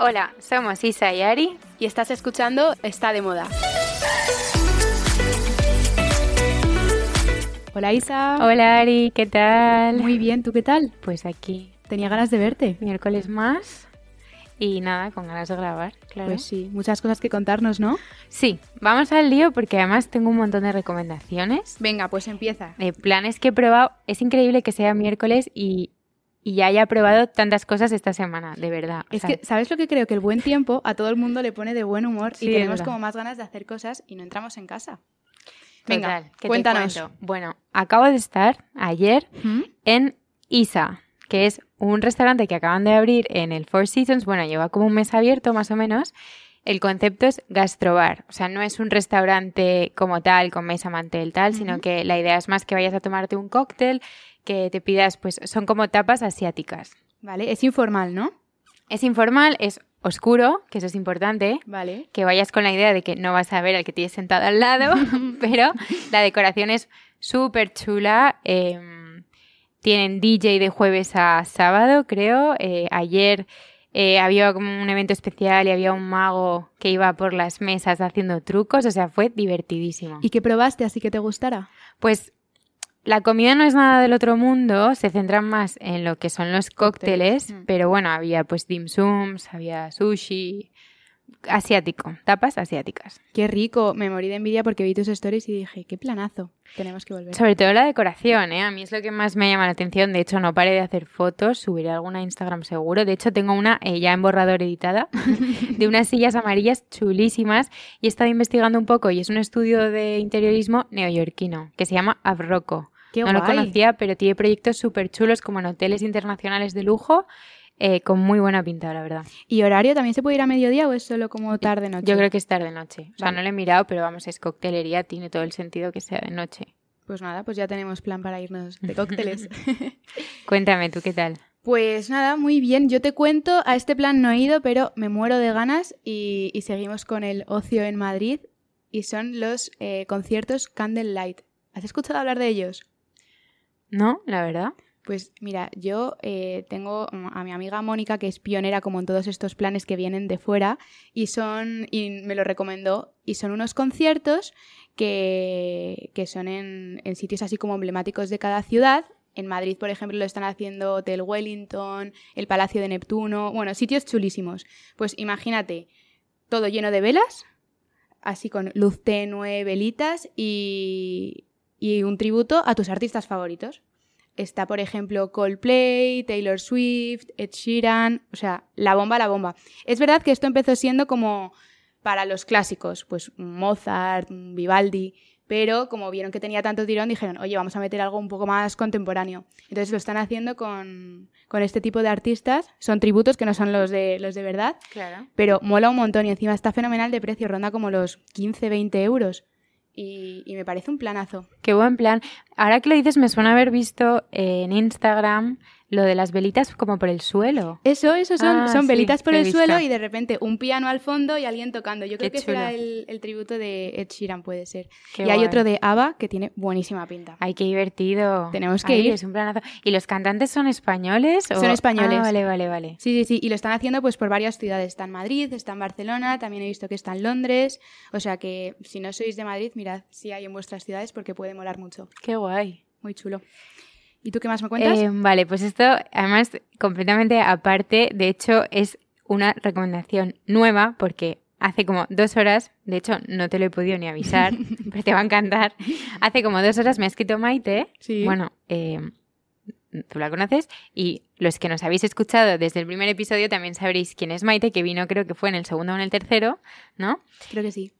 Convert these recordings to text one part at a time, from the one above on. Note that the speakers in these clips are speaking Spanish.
Hola, somos Isa y Ari y estás escuchando Está de Moda. Hola Isa. Hola Ari, ¿qué tal? Muy bien, ¿tú qué tal? Pues aquí. Tenía ganas de verte. Miércoles más y nada, con ganas de grabar, claro. Pues sí, muchas cosas que contarnos, ¿no? Sí, vamos al lío porque además tengo un montón de recomendaciones. Venga, pues empieza. De planes que he probado. Es increíble que sea miércoles y, y ya haya probado tantas cosas esta semana, de verdad. Es que, ¿sabes lo que creo? Que el buen tiempo a todo el mundo le pone de buen humor Sí, y tenemos como más ganas de hacer cosas y no entramos en casa. Total, Venga, ¿qué te cuéntanos. cuento? Bueno, acabo de estar ayer ¿Mm? en Isa, que es un restaurante que acaban de abrir en el Four Seasons. Bueno, lleva como un mes abierto más o menos. El concepto es gastrobar, o sea, no es un restaurante como tal, con mesa, mantel, tal, sino que la idea es más que vayas a tomarte un cóctel, que te pidas, pues son como tapas asiáticas. Vale, es informal, ¿no? Es informal, es oscuro, que eso es importante, Vale. que vayas con la idea de que no vas a ver al que tienes sentado al lado, pero la decoración es súper chula. eh, tienen DJ de jueves a sábado, creo. eh, ayer eh, había como un evento especial y había un mago que iba por las mesas haciendo trucos, o sea, fue divertidísimo. ¿Y qué probaste así que te gustara? Pues la comida no es nada del otro mundo, se centran más en lo que son los cócteles, Cócteles, mm. pero bueno, había pues dim sums, había sushi, asiático, tapas asiáticas. Qué rico, me morí de envidia porque vi tus stories y dije, qué planazo, tenemos que volver. Sobre todo la decoración, ¿eh? A mí es lo que más me llama la atención. De hecho, no paré de hacer fotos, subiré alguna a Instagram seguro. De hecho, tengo una eh, ya en borrador editada de unas sillas amarillas chulísimas y he estado investigando un poco y es un estudio de interiorismo neoyorquino que se llama Abrocco. Qué no lo conocía, pero tiene proyectos súper chulos como en hoteles internacionales de lujo eh, con muy buena pinta, la verdad. ¿Y horario también se puede ir a mediodía o es solo como tarde-noche? Yo creo que es tarde-noche. O sea, Vale. no lo he mirado, pero vamos, es coctelería, tiene todo el sentido que sea de noche. Pues nada, pues ya tenemos plan para irnos de cócteles. Cuéntame, ¿tú qué tal? Pues nada, muy bien. Yo te cuento, a este plan no he ido, pero me muero de ganas y, y seguimos con el ocio en Madrid y son los eh, conciertos Candlelight. ¿Has escuchado hablar de ellos? No, la verdad. Pues mira, yo eh, tengo a mi amiga Mónica, que es pionera como en todos estos planes que vienen de fuera, y son, y me lo recomendó, y son unos conciertos que, que son en, en sitios así como emblemáticos de cada ciudad. En Madrid, por ejemplo, lo están haciendo Hotel Wellington, el Palacio de Neptuno, bueno, sitios chulísimos. Pues imagínate, todo lleno de velas, así con luz tenue, velitas y, y un tributo a tus artistas favoritos. Está, por ejemplo, Coldplay, Taylor Swift, Ed Sheeran, o sea, la bomba, la bomba. Es verdad que esto empezó siendo como para los clásicos, pues Mozart, Vivaldi, pero como vieron que tenía tanto tirón, dijeron, oye, vamos a meter algo un poco más contemporáneo. Entonces lo están haciendo con, con este tipo de artistas. Son tributos que no son los de, los de verdad, Claro. pero mola un montón y encima está fenomenal de precio, ronda como los 15, 20 euros. Y, y me parece un planazo. Qué buen plan. Ahora que lo dices, me suena haber visto en Instagram lo de las velitas como por el suelo. Eso, eso son, Ah, son sí, velitas por el suelo y de repente un piano al fondo y alguien tocando. Yo creo Qué que será chulo. el, el tributo de Ed Sheeran, puede ser. Qué y hay otro de ABBA que tiene buenísima pinta. Ay, qué divertido. Tenemos que Ay, ir. Es un planazo. ¿Y los cantantes son españoles? o- Son españoles. Ah, vale, vale, vale. Sí, sí, sí, y lo están haciendo pues por varias ciudades. Está en Madrid, está en Barcelona, también he visto que está en Londres. O sea que si no sois de Madrid, mirad si hay en vuestras ciudades porque puede molar mucho. Qué guay. Muy chulo. ¿Y tú qué más me cuentas? Eh, vale, pues esto además completamente aparte, de hecho es una recomendación nueva porque hace como dos horas, de hecho no te lo he podido ni avisar, pero te va a encantar, hace como dos horas me ha escrito Maite, Sí. bueno, eh, tú la conoces y los que nos habéis escuchado desde el primer episodio también sabréis quién es Maite, que vino creo que fue en el segundo o en el tercero, ¿no? Creo que sí.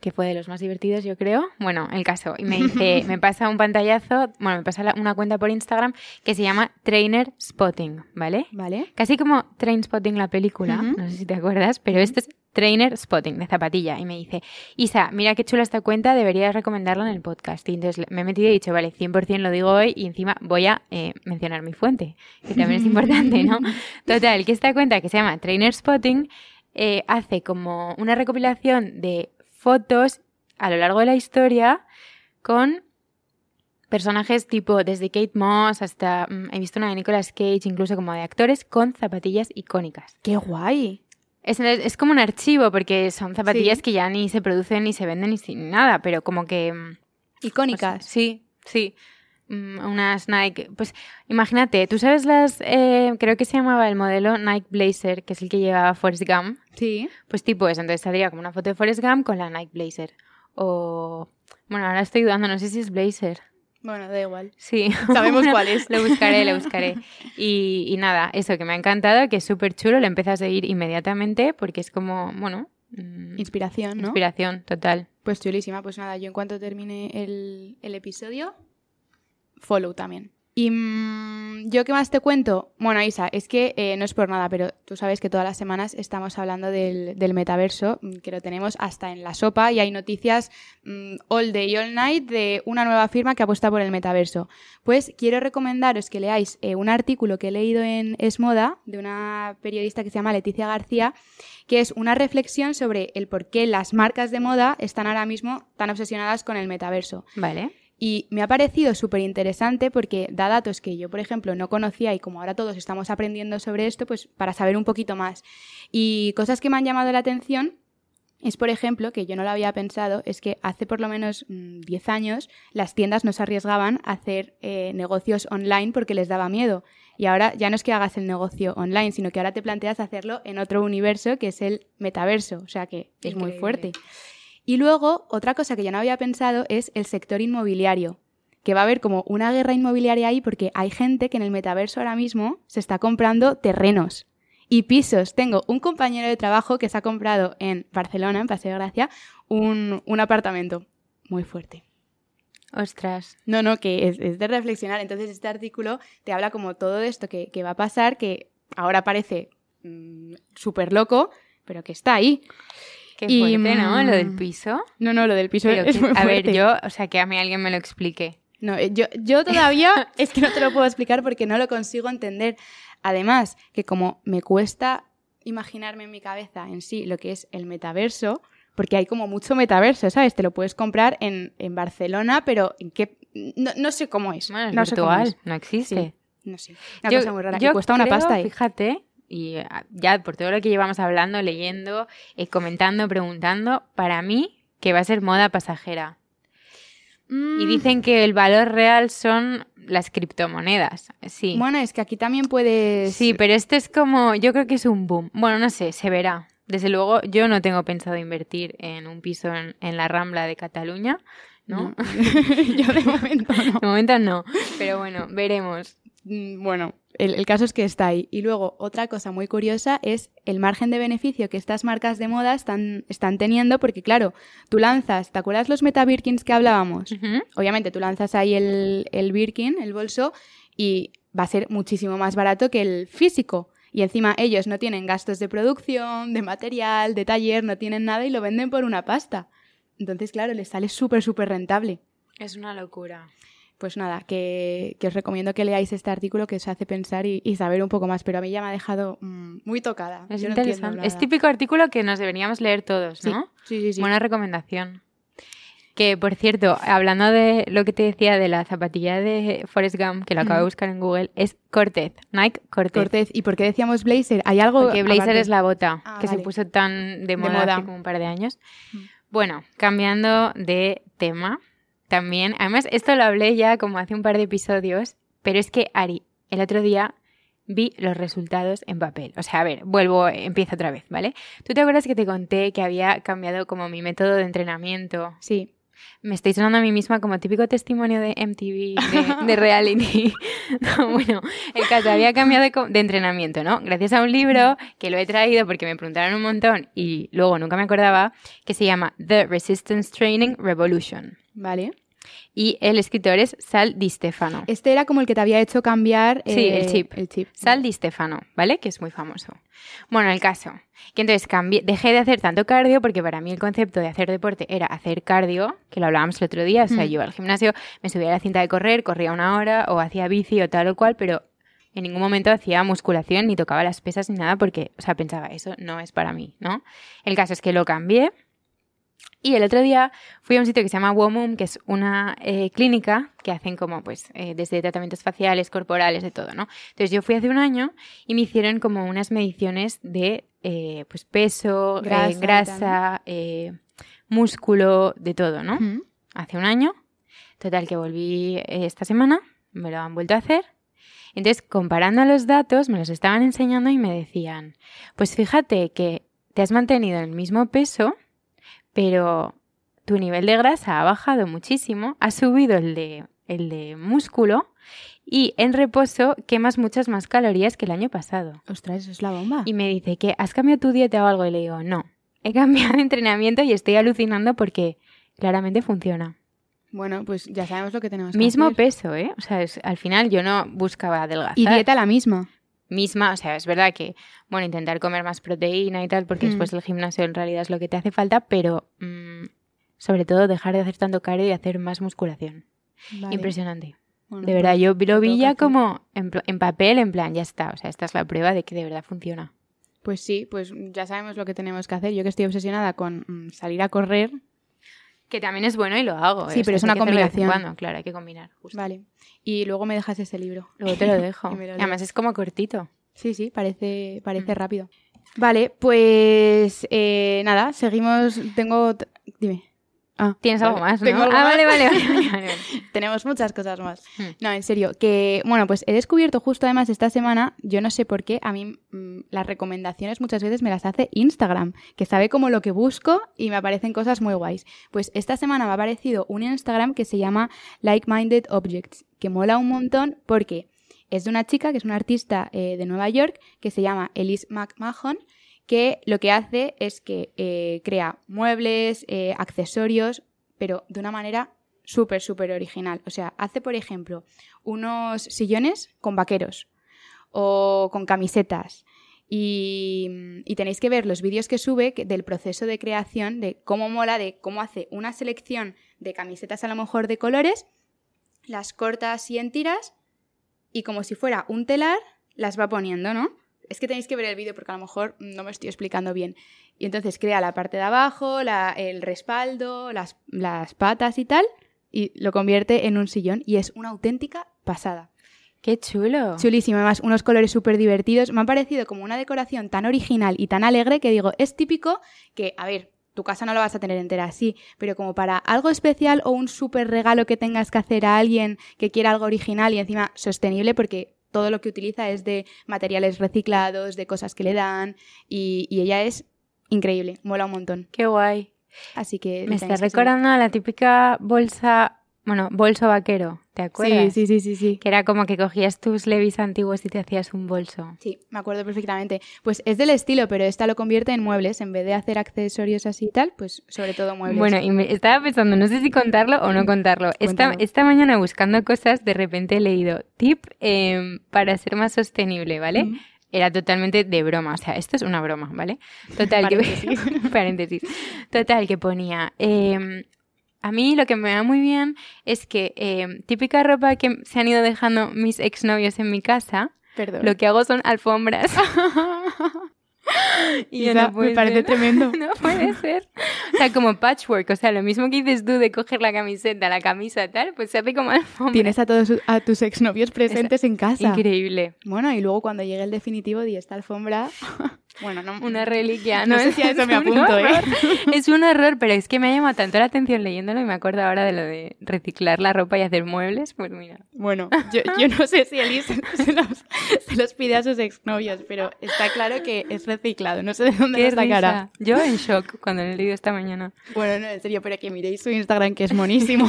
Que fue de los más divertidos, yo creo. Bueno, el caso. Y me dice, me pasa un pantallazo, bueno, me pasa una cuenta por Instagram que se llama Trainer Spotting, ¿vale? ¿Vale? Casi como Train Spotting la película, no sé si te acuerdas, pero esto es Trainer Spotting de zapatilla. Y me dice, Isa, mira qué chula esta cuenta, deberías recomendarla en el podcast. Y entonces me he metido y he dicho, vale, 100% lo digo hoy y encima voy a eh, mencionar mi fuente, que también es importante, ¿no? Total, que esta cuenta que se llama Trainer Spotting eh, hace como una recopilación de fotos a lo largo de la historia con personajes tipo desde Kate Moss hasta mm, he visto una de Nicolas Cage incluso como de actores con zapatillas icónicas. ¡Qué guay! Es, es como un archivo, porque son zapatillas Sí. que ya ni se producen, ni se venden, ni sin nada, pero como que... mm, Icónicas. Sí, sí. Mm, Unas Nike. Pues imagínate, tú sabes las. eh, creo que se llamaba el modelo Nike Blazer, que es el que llevaba Forrest Gump. Sí. Pues tipo eso, entonces saldría como una foto de Forrest Gump con la Nike Blazer. O. Bueno, ahora estoy dudando, no sé si es Blazer. Bueno, da igual. Sí. Sabemos cuál es. lo buscaré, lo buscaré. Y, y nada, eso que me ha encantado, que es súper chulo, lo empecé a seguir inmediatamente porque es como, bueno. mm, Inspiración, ¿no? Inspiración, total. Pues chulísima. Pues nada, yo en cuanto termine el, el episodio, follow también. Y mm, yo qué más te cuento? Bueno, Isa, es que eh, no es por nada, pero tú sabes que todas las semanas estamos hablando del, metaverso, mm, que lo tenemos hasta en la sopa y hay noticias mm, all day, all night de una nueva firma que apuesta por el metaverso. Pues quiero recomendaros que leáis eh, un artículo que he leído en Es Moda de una periodista que se llama Leticia García, que es una reflexión sobre el por qué las marcas de moda están ahora mismo tan obsesionadas con el metaverso. Vale. Y me ha parecido súper interesante porque da datos que yo, por ejemplo, no conocía y como ahora todos estamos aprendiendo sobre esto, pues para saber un poquito más. Y cosas que me han llamado la atención es, por ejemplo, que yo no lo había pensado, es que hace por lo menos mm, 10 años las tiendas no se arriesgaban a hacer eh, negocios online porque les daba miedo. Y ahora ya no es que hagas el negocio online, sino que ahora te planteas hacerlo en otro universo que es el metaverso. O sea que es muy fuerte. Y luego, otra cosa que yo no había pensado es el sector inmobiliario, que va a haber como una guerra inmobiliaria ahí porque hay gente que en el metaverso ahora mismo se está comprando terrenos y pisos. Tengo un compañero de trabajo que se ha comprado en Barcelona, en Paseo de Gracia, un, un apartamento muy fuerte. Ostras. No, no, que es, es de reflexionar. Entonces este artículo te habla como todo esto que, que va a pasar, que ahora parece mm, súper loco, pero que está ahí. Qué Y, fuerte, ¿no? Lo del mm, piso. No, no, lo del piso Pero es que- muy a ver, yo, o sea, que a mí alguien me lo explique. No, eh, yo, yo todavía es que no te lo puedo explicar porque no lo consigo entender. Además, que como me cuesta imaginarme en mi cabeza en sí lo que es el metaverso, porque hay como mucho metaverso, ¿sabes? Te lo puedes comprar en, en Barcelona, pero ¿en qué? No, no sé cómo es. Bueno, es no sé cómo virtual, es. no existe. No sé. Una Yo- cosa muy rara. yo y cuesta una pasta, ¿eh? Fíjate, y eh, ya por todo lo que llevamos hablando, leyendo, eh, comentando, preguntando, para mí que va a ser moda pasajera. Y Mm, dicen que el valor real son las criptomonedas. Sí. Bueno, es que aquí también puedes... Sí, pero este es como, yo creo que es un boom. Bueno, no sé, se verá. Desde luego, yo no tengo pensado invertir en un piso en, en la Rambla de Cataluña, ¿no? yo de momento no. De momento no, pero bueno, veremos. Mm, Bueno, el, el caso es que está ahí. Y luego, otra cosa muy curiosa es el margen de beneficio que estas marcas de moda están, están teniendo, porque claro, tú lanzas, ¿te acuerdas los Meta Birkins que hablábamos? Obviamente, tú lanzas ahí el, el Birkin, el bolso, y va a ser muchísimo más barato que el físico. Y encima ellos no tienen gastos de producción, de material, de taller, no tienen nada y lo venden por una pasta. Entonces, claro, les sale súper, súper rentable. Es una locura. Pues nada, que, que os recomiendo que leáis este artículo que os hace pensar y, y saber un poco más, pero a mí ya me ha dejado mm, muy tocada. Es Yo interesante. es típico artículo que nos deberíamos leer todos, ¿no? sí, sí. sí. Buena recomendación. Que, por cierto, hablando de lo que te decía de la zapatilla de Forrest Gump, que lo acabo de buscar en Google, es Cortez, Nike Cortez. Cortez, ¿y por qué decíamos blazer? ¿Hay algo Porque blazer aparte? es la bota Ah, que se puso tan de moda, moda. hace como un par de años. Mm. Bueno, cambiando de tema, también, además esto lo hablé ya como hace un par de episodios, pero es que Ari, el otro día vi los resultados en papel. O sea, a ver, vuelvo, empiezo otra vez, ¿vale? ¿Tú te acuerdas que te conté que había cambiado como mi método de entrenamiento? Sí. Me estoy sonando a mí misma como típico testimonio de MTV, de, de reality. No, bueno, el caso había cambiado de, de entrenamiento, ¿no? Gracias a un libro que lo he traído porque me preguntaron un montón y luego nunca me acordaba, que se llama The Resistance Training Revolution. Vale. Y el escritor es Sal Di Stefano. Este era como el que te había hecho cambiar Sí, eh, el chip. El chip. Sal Di Stefano, ¿vale? Que es muy famoso. Bueno, el caso, que entonces cambié, dejé de hacer tanto cardio porque para mí el concepto de hacer deporte era hacer cardio, que lo hablábamos el otro día, o sea, Mm. yo iba al gimnasio, me subía a la cinta de correr, corría una hora o hacía bici o tal o cual, pero en ningún momento hacía musculación ni tocaba las pesas ni nada porque, o sea, pensaba, eso no es para mí, ¿no? El caso es que lo cambié Y el otro día fui a un sitio que se llama Womum, que es una eh, clínica que hacen como, pues, eh, desde tratamientos faciales, corporales, de todo, ¿no? Entonces yo fui hace un año y me hicieron como unas mediciones de, eh, pues, peso, Grasa músculo, de todo, ¿no? Hace un año. Total, que volví esta semana, me lo han vuelto a hacer. Entonces, comparando los datos, me los estaban enseñando y me decían, pues fíjate que te has mantenido en el mismo peso, pero tu nivel de grasa ha bajado muchísimo, ha subido el de, el de músculo y en reposo quemas muchas más calorías que el año pasado. Ostras, eso es la bomba. Y me dice que has cambiado tu dieta o algo y le digo, no, he cambiado de entrenamiento y estoy alucinando porque claramente funciona. Bueno, pues ya sabemos lo que tenemos que Mismo hacer. peso, ¿eh? O sea, es- al final yo no buscaba adelgazar. Y dieta la misma. Misma, o sea, es verdad que, bueno, intentar comer más proteína y tal, porque Mm. después el gimnasio en realidad es lo que te hace falta, pero mm, sobre todo dejar de hacer tanto cardio y hacer más musculación. Vale. Impresionante. Bueno, de verdad, pues, yo lo vi ya como en, en papel, en plan, ya está. O sea, esta es la prueba de que de verdad funciona. Pues sí, pues ya sabemos lo que tenemos que hacer. Yo que estoy obsesionada con mm, salir a correr. Que también es bueno y lo hago. Sí, ¿eh? Pero es una combinación. cuando, claro, hay que combinar. justo. Vale. Y luego me dejas ese libro. Luego te lo dejo. Lo además es como cortito. Sí, sí, parece, parece Mm. rápido. Vale, pues eh, nada, seguimos. Tengo. Dime. Ah, Tienes algo vale. más, ¿no? Tengo algo ah, más. vale, vale, vale, vale, vale. Tenemos muchas cosas más. Hmm. No, en serio, que bueno, pues he descubierto justo además esta semana, yo no sé por qué, a mí mm, las recomendaciones muchas veces me las hace Instagram, que sabe como lo que busco y me aparecen cosas muy guays. Pues esta semana me ha aparecido un Instagram que se llama Like Minded Objects, que mola un montón porque es de una chica que es una artista eh, de Nueva York que se llama Elise McMahon que lo que hace es que eh, crea muebles, eh, accesorios, pero de una manera súper, súper original. O sea, hace, por ejemplo, unos sillones con vaqueros o con camisetas. Y, y tenéis que ver los vídeos que sube del proceso de creación, de cómo mola, de cómo hace una selección de camisetas a lo mejor de colores, las corta así en tiras y como si fuera un telar, las va poniendo, ¿no? Es que tenéis que ver el vídeo porque a lo mejor no me estoy explicando bien. Y entonces crea la parte de abajo, la- el respaldo, las, las patas y tal, y lo convierte en un sillón y es una auténtica pasada. Qué chulo. Chulísimo, además unos colores súper divertidos. Me ha parecido como una decoración tan original y tan alegre que digo, es típico que, a ver, tu casa no la vas a tener entera así, pero como para algo especial o un súper regalo que tengas que hacer a alguien que quiera algo original y encima sostenible, porque todo lo que utiliza es de materiales reciclados, de cosas que le dan, y, y ella es increíble, mola un montón. Qué guay. Así que... Me está recordando a la típica bolsa, bueno, bolso vaquero, ¿te acuerdas? Sí, sí, sí, sí, sí. Que era como que cogías tus levis antiguos y te hacías un bolso. Sí, me acuerdo perfectamente. Pues es del estilo, pero esta lo convierte en muebles. En vez de hacer accesorios así y tal, pues sobre todo muebles. Bueno, y me estaba pensando, no sé si contarlo o no contarlo. Esta, mañana buscando cosas, de repente he leído tip em, para ser más sostenible, ¿vale? Mm. Era totalmente de broma, o sea, esto es una broma, ¿vale? Total, que, Paréntesis. paréntesis. Total, que ponía, em, a mí lo que me va muy bien es que em, típica ropa que se han ido dejando mis exnovios en mi casa, Perdón. lo que hago son alfombras. Y Isa, no me parece ser. tremendo. No puede ser. O sea, como patchwork, o sea, lo mismo que dices tú de coger la camiseta, la camisa, tal, pues se hace como alfombra. Tienes a todos a tus exnovios presentes en casa. Increíble. Bueno, y luego cuando llegue el definitivo y esta alfombra... bueno, no... Una reliquia, No ¿no? sé si a eso Es me un apunto, ¿eh? Es un horror, pero es que me ha llamado tanto la atención leyéndolo y me acuerdo ahora de lo de reciclar la ropa y hacer muebles, pues mira. Bueno, yo, yo no sé si Elise se los, se los pide a sus exnovios, pero está claro que es reciclado. No sé de dónde lo sacará. risa. Yo en shock cuando lo he leído esta mañana. Bueno, no, en serio, pero que miréis su Instagram, que es monísimo.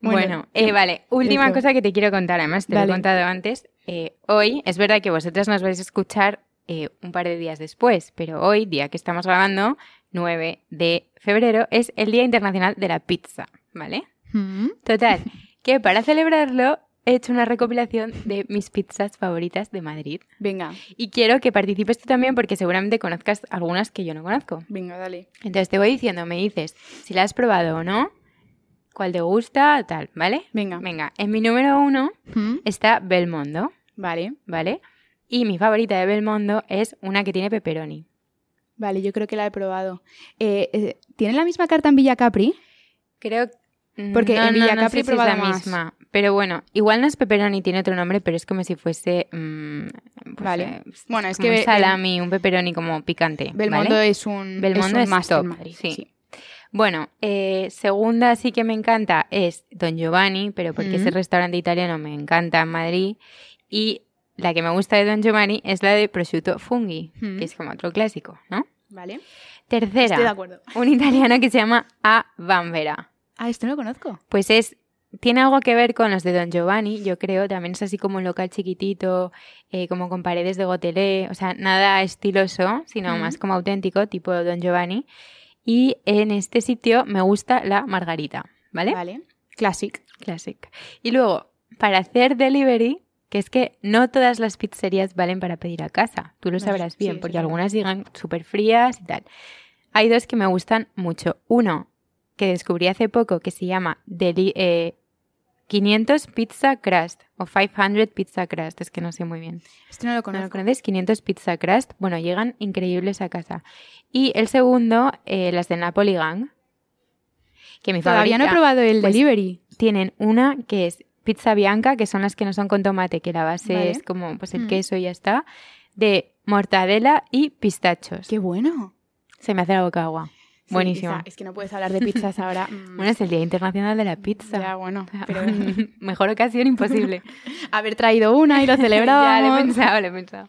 Bueno, eh, vale, última eso. cosa que te quiero contar, además te lo he contado antes. Eh, hoy, es verdad que vosotras nos vais a escuchar eh, un par de días después, pero hoy, día que estamos grabando, 9 de febrero, es el Día Internacional de la Pizza, ¿vale? Mm. Total, que para celebrarlo he hecho una recopilación de mis pizzas favoritas de Madrid. Venga, Y quiero que participes tú también porque seguramente conozcas algunas que yo no conozco. venga, dale. Entonces te voy diciendo, me dices si la has probado o no, cuál te gusta, tal, ¿vale? Venga. Venga, en mi número uno Mm. está Belmondo, Vale. ¿vale? Y mi favorita de Belmondo es una que tiene pepperoni. Vale, yo creo que la he probado. Eh, eh, ¿Tiene la misma carta en Villa Capri? Creo Porque no, en Villa no, no Capri sé si es la más. misma. Pero bueno, igual no es pepperoni, tiene otro nombre, pero es como si fuese. mm, pues, Vale. eh, Bueno, es que un salami, un pepperoni como picante. Belmondo ¿vale? es un, Belmondo es es un máster top, en Madrid. sí. sí. Bueno, eh, segunda sí que me encanta es Don Giovanni, pero porque ese Mm. restaurante italiano me encanta en Madrid. Y la que me gusta de Don Giovanni es la de prosciutto funghi, Mm. que es como otro clásico, ¿no? Vale. Tercera, Estoy de acuerdo. un italiano que se llama A. Bambera. Ah, esto no lo conozco. Pues es, tiene algo que ver con los de Don Giovanni, yo creo. También es así como un local chiquitito, eh, como con paredes de gotelé. O sea, nada estiloso, sino Mm. más como auténtico, tipo Don Giovanni. Y en este sitio me gusta la margarita, ¿vale? Vale. Classic. Classic. Y luego, para hacer delivery, que es que no todas las pizzerías valen para pedir a casa. Tú lo sabrás sí, bien, porque algunas llegan súper frías y tal. Hay dos que me gustan mucho. Uno, que descubrí hace poco, que se llama Deli- eh, 500 Pizza Crust o 500 Pizza Crust, es que no sé muy bien. Esto no lo ¿No conozco. lo conoces? 500 Pizza Crust. Bueno, llegan increíbles a casa. Y el segundo, eh, las de Napoli Gang. Que mi Todavía no he probado el pues, delivery. tienen una que es pizza bianca, que son las que no son con tomate, que la base Vale. es como pues el Mm. queso y ya está, de mortadela y pistachos. Qué bueno. Se me hace la boca agua. Sí, Buenísimo. Isa, es que no puedes hablar de pizzas ahora. Mm, Bueno, es el Día Internacional de la Pizza. ya, bueno. Pero Mejor ocasión imposible. haber traído una y lo ya, lo he celebramos. pensado, lo he pensado.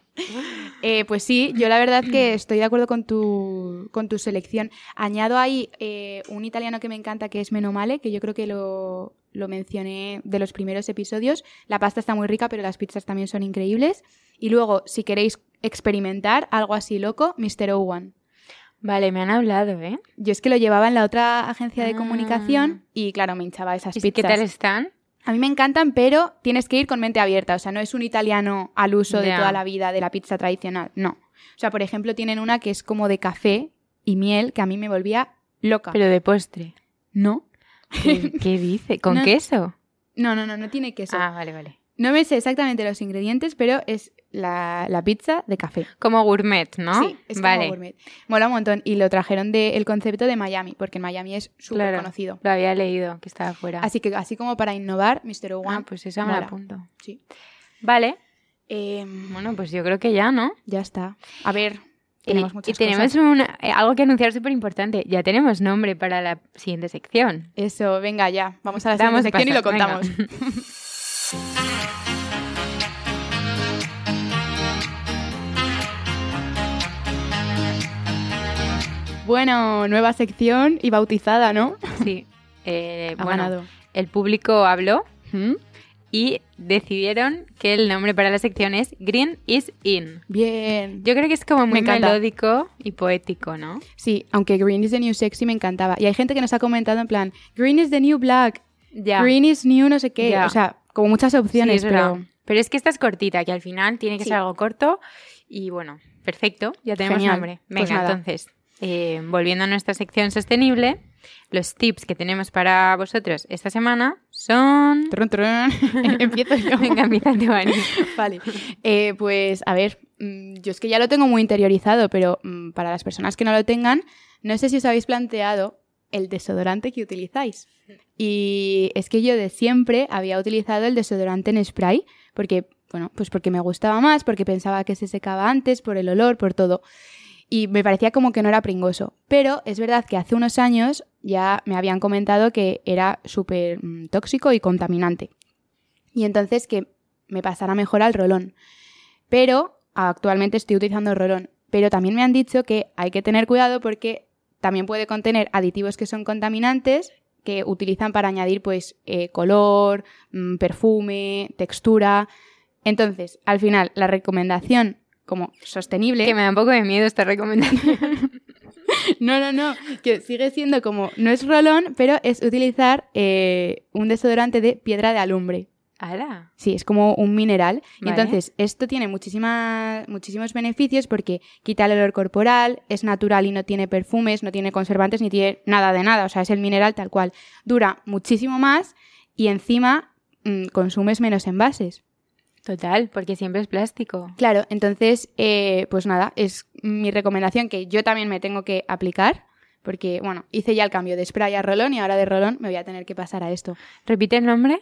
Eh, pues sí, yo la verdad que estoy de acuerdo con tu, con tu selección. Añado ahí eh, un italiano que me encanta que es Menomale, que yo creo que lo, lo mencioné de los primeros episodios. La pasta está muy rica, pero las pizzas también son increíbles. Y luego, si queréis experimentar algo así loco, Mr. Owen. Vale, me han hablado, ¿eh? Yo es que lo llevaba en la otra agencia de Ah. comunicación y claro, me hinchaba esas ¿Y pizzas. ¿Qué tal están? A mí me encantan, pero tienes que ir con mente abierta. O sea, no es un italiano al uso de toda la vida de la pizza tradicional. No. O sea, por ejemplo, tienen una que es como de café y miel, que a mí me volvía loca. Pero de postre. no. ¿Qué, qué dice? ¿Con No. queso? No, no, no, no tiene queso. Ah, vale, vale. No me sé exactamente los ingredientes, pero es la, la pizza de café. Como gourmet, ¿no? Sí, es vale. como gourmet. Mola un montón. Y lo trajeron del concepto de Miami, porque en Miami es súper Claro, conocido. Lo había leído, que estaba fuera. Así que, así como para innovar, Mr. Owen. Ah, pues esa me la apunto. Sí. Vale. Em, Bueno, pues yo creo que ya, ¿no? ya está. A ver, tenemos y, muchas y tenemos eh, algo que anunciar súper importante. Ya tenemos nombre para la siguiente sección. Eso, venga ya. Vamos a la Damos siguiente sección y lo contamos. Bueno, nueva sección y bautizada, ¿no? Sí. Eh, Ha bueno, ganado. el público habló ¿Mm? y decidieron que el nombre para la sección es Green is In. Bien. Yo creo que es como muy Me melódico y poético, ¿no? Sí, aunque Green is the New Sexy me encantaba. Y hay gente que nos ha comentado en plan, Green is the New Black. Green is New no sé qué. O sea, como muchas opciones, Sí, es verdad. pero... Pero es que esta es cortita, que al final tiene que Sí. ser algo corto y bueno, perfecto, ya tenemos Genial. nombre. Pues Venga, nada. entonces, eh, volviendo a nuestra sección sostenible, los tips que tenemos para vosotros esta semana son... Trun, trun. Empiezo yo. Venga, empieza tú, Ani. Vale. Eh, pues a ver, mm, yo es que ya lo tengo muy interiorizado, pero mm, para las personas que no lo tengan, no sé si os habéis planteado el desodorante que utilizáis. Y es que yo de siempre había utilizado el desodorante en spray, porque, bueno, pues porque me gustaba más, porque pensaba que se secaba antes, por el olor, por todo. Y me parecía como que no era pringoso. Pero es verdad que hace unos años ya me habían comentado que era súper mm, tóxico y contaminante. Y entonces que me pasara mejor al rolón. Pero actualmente estoy utilizando el rolón. Pero también me han dicho que hay que tener cuidado porque también puede contener aditivos que son contaminantes que utilizan para añadir pues eh, color, mm, perfume, textura. Entonces, al final, la recomendación como sostenible... Que me da un poco de miedo esta recomendación. No, no, no, que sigue siendo como, no es rolón, pero es utilizar eh, un desodorante de piedra de alumbre. ¡Hala! Sí, es como un mineral. Vale. entonces, esto tiene muchísimas, muchísimos beneficios porque quita el olor corporal, es natural y no tiene perfumes, no tiene conservantes ni tiene nada de nada. O sea, es el mineral tal cual. Dura muchísimo más y encima mm, consumes menos envases. Total, porque siempre es plástico. Claro, entonces, eh, pues nada, es mi recomendación que yo también me tengo que aplicar, porque, bueno, hice ya el cambio de spray a rolón y ahora de rolón me voy a tener que pasar a esto. ¿Repite el nombre?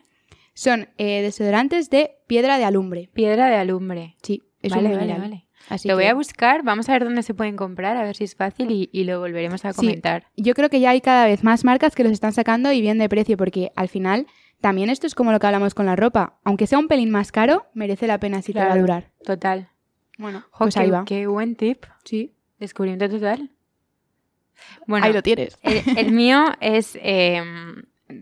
Son eh, desodorantes de piedra de alumbre. Piedra de alumbre. Sí, es vale, un vale, vale. Así Lo voy a buscar, vamos a ver dónde se pueden comprar, a ver si es fácil y, y lo volveremos a Sí, comentar. yo creo que ya hay cada vez más marcas que los están sacando y bien de precio, porque al final también esto es como lo que hablamos con la ropa. Aunque sea un pelín más caro, merece la pena si te va a durar. Total. Bueno, Jo, pues qué, ahí va. qué buen tip. Sí, Descubrimiento total. Bueno, ahí lo tienes. el, el mío es eh,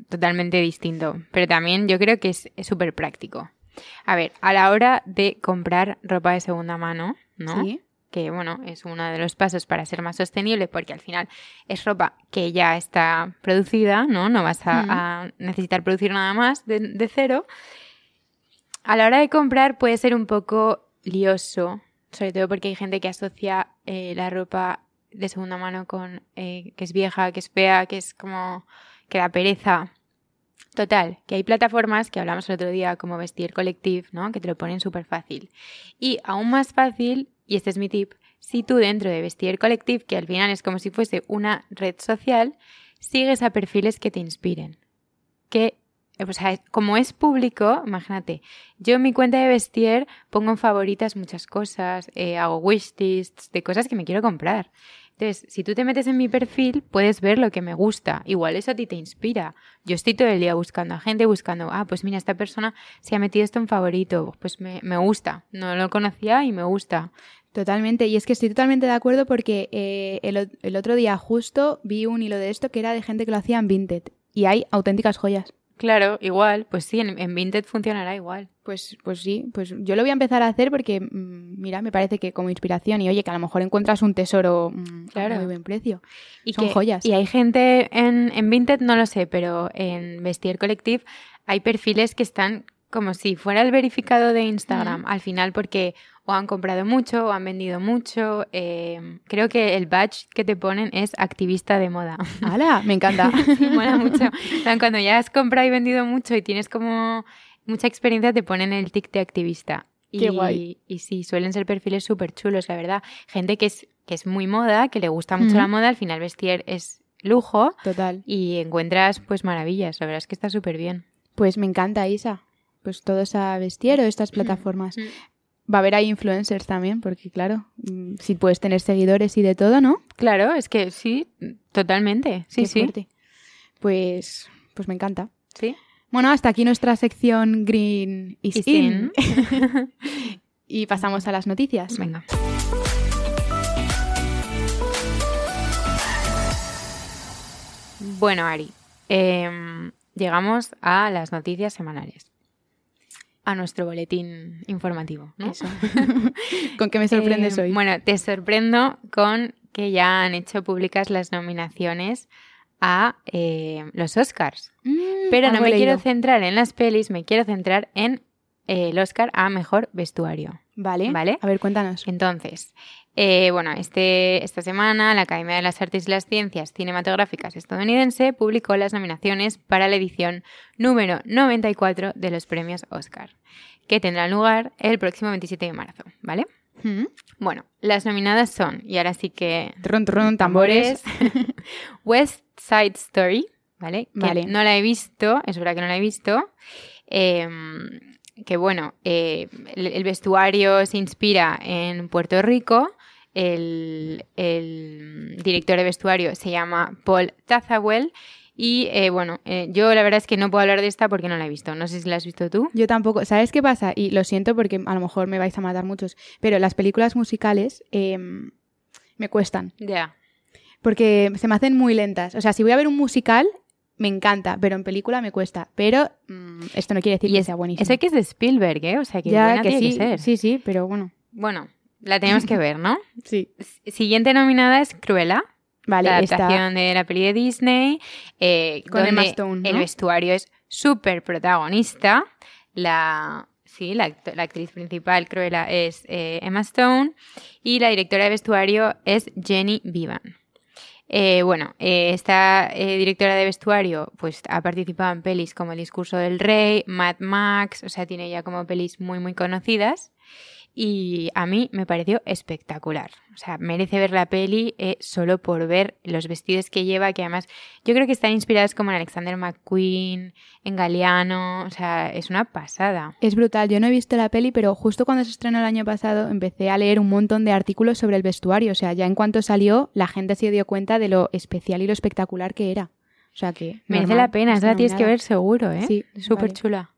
totalmente distinto, pero también yo creo que es es súper práctico. A ver, a la hora de comprar ropa de segunda mano, ¿no? Sí, que bueno, es uno de los pasos para ser más sostenible porque al final es ropa que ya está producida, ¿no? No vas a, necesitar producir nada más de, de cero. A la hora de comprar puede ser un poco lioso, sobre todo porque hay gente que asocia eh, la ropa de segunda mano con eh, que es vieja, que es fea, que es como que da pereza. Total, que hay plataformas que hablamos el otro día como Vestir Collective, ¿no? Que te lo ponen súper fácil. Y aún más fácil, y este es mi tip, si tú dentro de Vestir Collective, que al final es como si fuese una red social, sigues a perfiles que te inspiren. Que, eh, o sea, como es público, imagínate, yo en mi cuenta de Vestir pongo en favoritas muchas cosas, eh, hago wishlists de cosas que me quiero comprar. Entonces, si tú te metes en mi perfil, puedes ver lo que me gusta. Igual eso a ti te inspira. Yo estoy todo el día buscando a gente, buscando, ah, pues mira, esta persona se ha metido esto en favorito, pues me, gusta. No lo conocía y me gusta. totalmente. Y es que estoy totalmente de acuerdo porque eh, el, el otro día justo vi un hilo de esto que era de gente que lo hacía en Vinted. Y hay auténticas joyas. Claro, igual, pues sí, en, en Vinted funcionará igual. Pues, pues sí, pues yo lo voy a empezar a hacer porque, mm, mira, me parece que como inspiración y oye, que a lo mejor encuentras un tesoro mm, Claro. a muy buen precio. Y Son que- joyas. Y hay gente en, en Vinted, no lo sé, pero en Vestir Collective hay perfiles que están como si fuera el verificado de Instagram al final porque o han comprado mucho o han vendido mucho. eh, creo que el badge que te ponen es activista de moda. ¡Hala! Me encanta. Sí, mola mucho. Cuando ya has comprado y vendido mucho y tienes como mucha experiencia, te ponen el tic de activista. Y, Qué guay. y sí, suelen ser perfiles súper chulos, la verdad. Gente que es, que es muy moda, que le gusta mucho la moda, al final vestir es lujo Total. y encuentras pues maravillas. La verdad es que está súper bien. Pues me encanta, Isa. Pues todos a vestir o estas plataformas. Va a haber ahí influencers también, porque claro, mm, si puedes tener seguidores y de todo, ¿no? Claro, es que sí, totalmente. Sí, Qué sí. fuerte. Pues, pues me encanta. Sí. Bueno, hasta aquí nuestra sección Green is Is in. y pasamos a las noticias. Venga. Bueno, Ari, em, llegamos a las noticias semanales. A nuestro boletín informativo, ¿no? Eso. ¿Con qué me sorprendes Eh, hoy? Bueno, te sorprendo con que ya han hecho públicas las nominaciones a eh, los Oscars. Mm, Pero no me quiero centrar en las pelis, me quiero centrar en eh, el Oscar a Mejor Vestuario. Vale. Vale. A ver, cuéntanos. Entonces, eh, bueno, este, esta semana la Academia de las Artes y las Ciencias Cinematográficas estadounidense publicó las nominaciones para la edición número 94 de los premios Oscar, que tendrán lugar el próximo 27 de marzo, ¿vale? Mm. Bueno, las nominadas son, y ahora sí que Tron, tron, tambores. West Side Story, ¿vale? Que Vale. no la he visto, es verdad que no la he visto. eh, que bueno, eh, el, el vestuario se inspira en Puerto Rico. El, el director de vestuario se llama Paul Tazawell. Y eh, bueno, eh, yo la verdad es que no puedo hablar de esta porque no la he visto. No sé si la has visto tú. Yo tampoco. ¿Sabes qué pasa? Y lo siento porque a lo mejor me vais a matar muchos, pero las películas musicales em, me cuestan. Ya. Porque se me hacen muy lentas. O sea, si voy a ver un musical, me encanta, pero en película me cuesta. Pero mm, esto no quiere decir Y que es- sea buenísimo. Eso que es de Spielberg, ¿eh? O sea, que ya buena que tiene sí, que ser. sí, sí, pero bueno. Bueno, la tenemos que ver, ¿no? Sí. Siguiente nominada es Cruella. Vale, la adaptación de la peli de Disney, eh, Con donde Stone, el ¿no? vestuario es súper protagonista. La, sí, la, act- la actriz principal, Cruella, es eh, Emma Stone y la directora de vestuario es Jenny Vivan. Eh, bueno, eh, esta eh, directora de vestuario pues ha participado en pelis como El discurso del rey, Mad Max, o sea, tiene ya como pelis muy muy conocidas y a mí me pareció espectacular. O sea, merece ver la peli eh, solo por ver los vestidos que lleva, que además yo creo que están inspirados como en Alexander McQueen, en Galeano, o sea, es una pasada. Es brutal, yo no he visto la peli, pero justo cuando se estrenó el año pasado empecé a leer un montón de artículos sobre el vestuario, o sea, ya en cuanto salió la gente se dio cuenta de lo especial y lo espectacular que era. O sea que... Merece normal, la pena, esa la tienes que ver seguro, ¿eh? Sí, Súper vale. chula.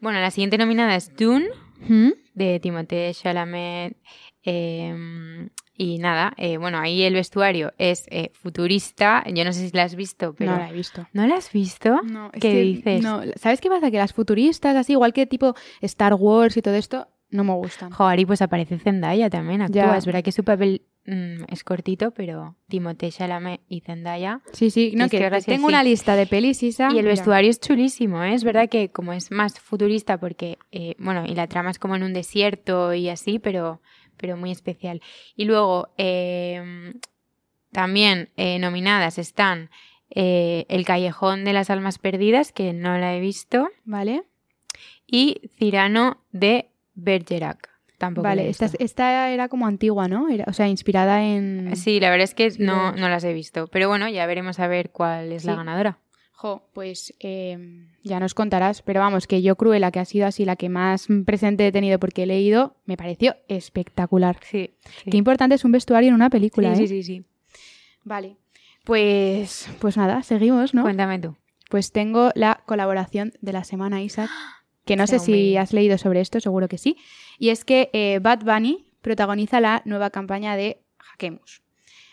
Bueno, la siguiente nominada es Dune, ¿Mm? De Timothée Chalamet. eh, y nada, eh, bueno, ahí el vestuario es eh, futurista. Yo no sé si la has visto, pero. No la he visto. ¿No la has visto? No, ¿Qué que dices? No, ¿sabes qué pasa? Que las futuristas, así, igual que tipo Star Wars y todo esto, no me gustan. Joder, y pues aparece Zendaya también, actúa. Ya. Es verdad que su papel mm, es cortito, pero Timothée Chalamet y Zendaya. Sí, sí, no, que, que tengo sí. una lista de pelis, Isa. Y el mira. vestuario es chulísimo, ¿eh? Es verdad que como es más futurista porque, eh, bueno, y la trama es como en un desierto y así, pero, pero muy especial. Y luego, eh, también eh, nominadas están El Callejón de las Almas Perdidas, que no la he visto, Vale, y Cirano de Bergerac. Tampoco vale. Esta, esta era como antigua, ¿no? Era, o sea, inspirada en... Sí, la verdad es que no, no las he visto. Pero bueno, ya veremos a ver cuál es la ganadora. Jo, pues eh, ya nos contarás, pero vamos, que yo Cruella, que ha sido así la que más presente he tenido porque he leído, me pareció espectacular. Sí. Qué importante es un vestuario en una película, sí, ¿eh? sí, sí, sí. Vale. Pues, pues nada, seguimos, ¿no? Cuéntame tú. Pues tengo la colaboración de la semana, Isaac, que no sé si has leído sobre esto, seguro que sí. Y es que eh, Bad Bunny protagoniza la nueva campaña de Hackemus.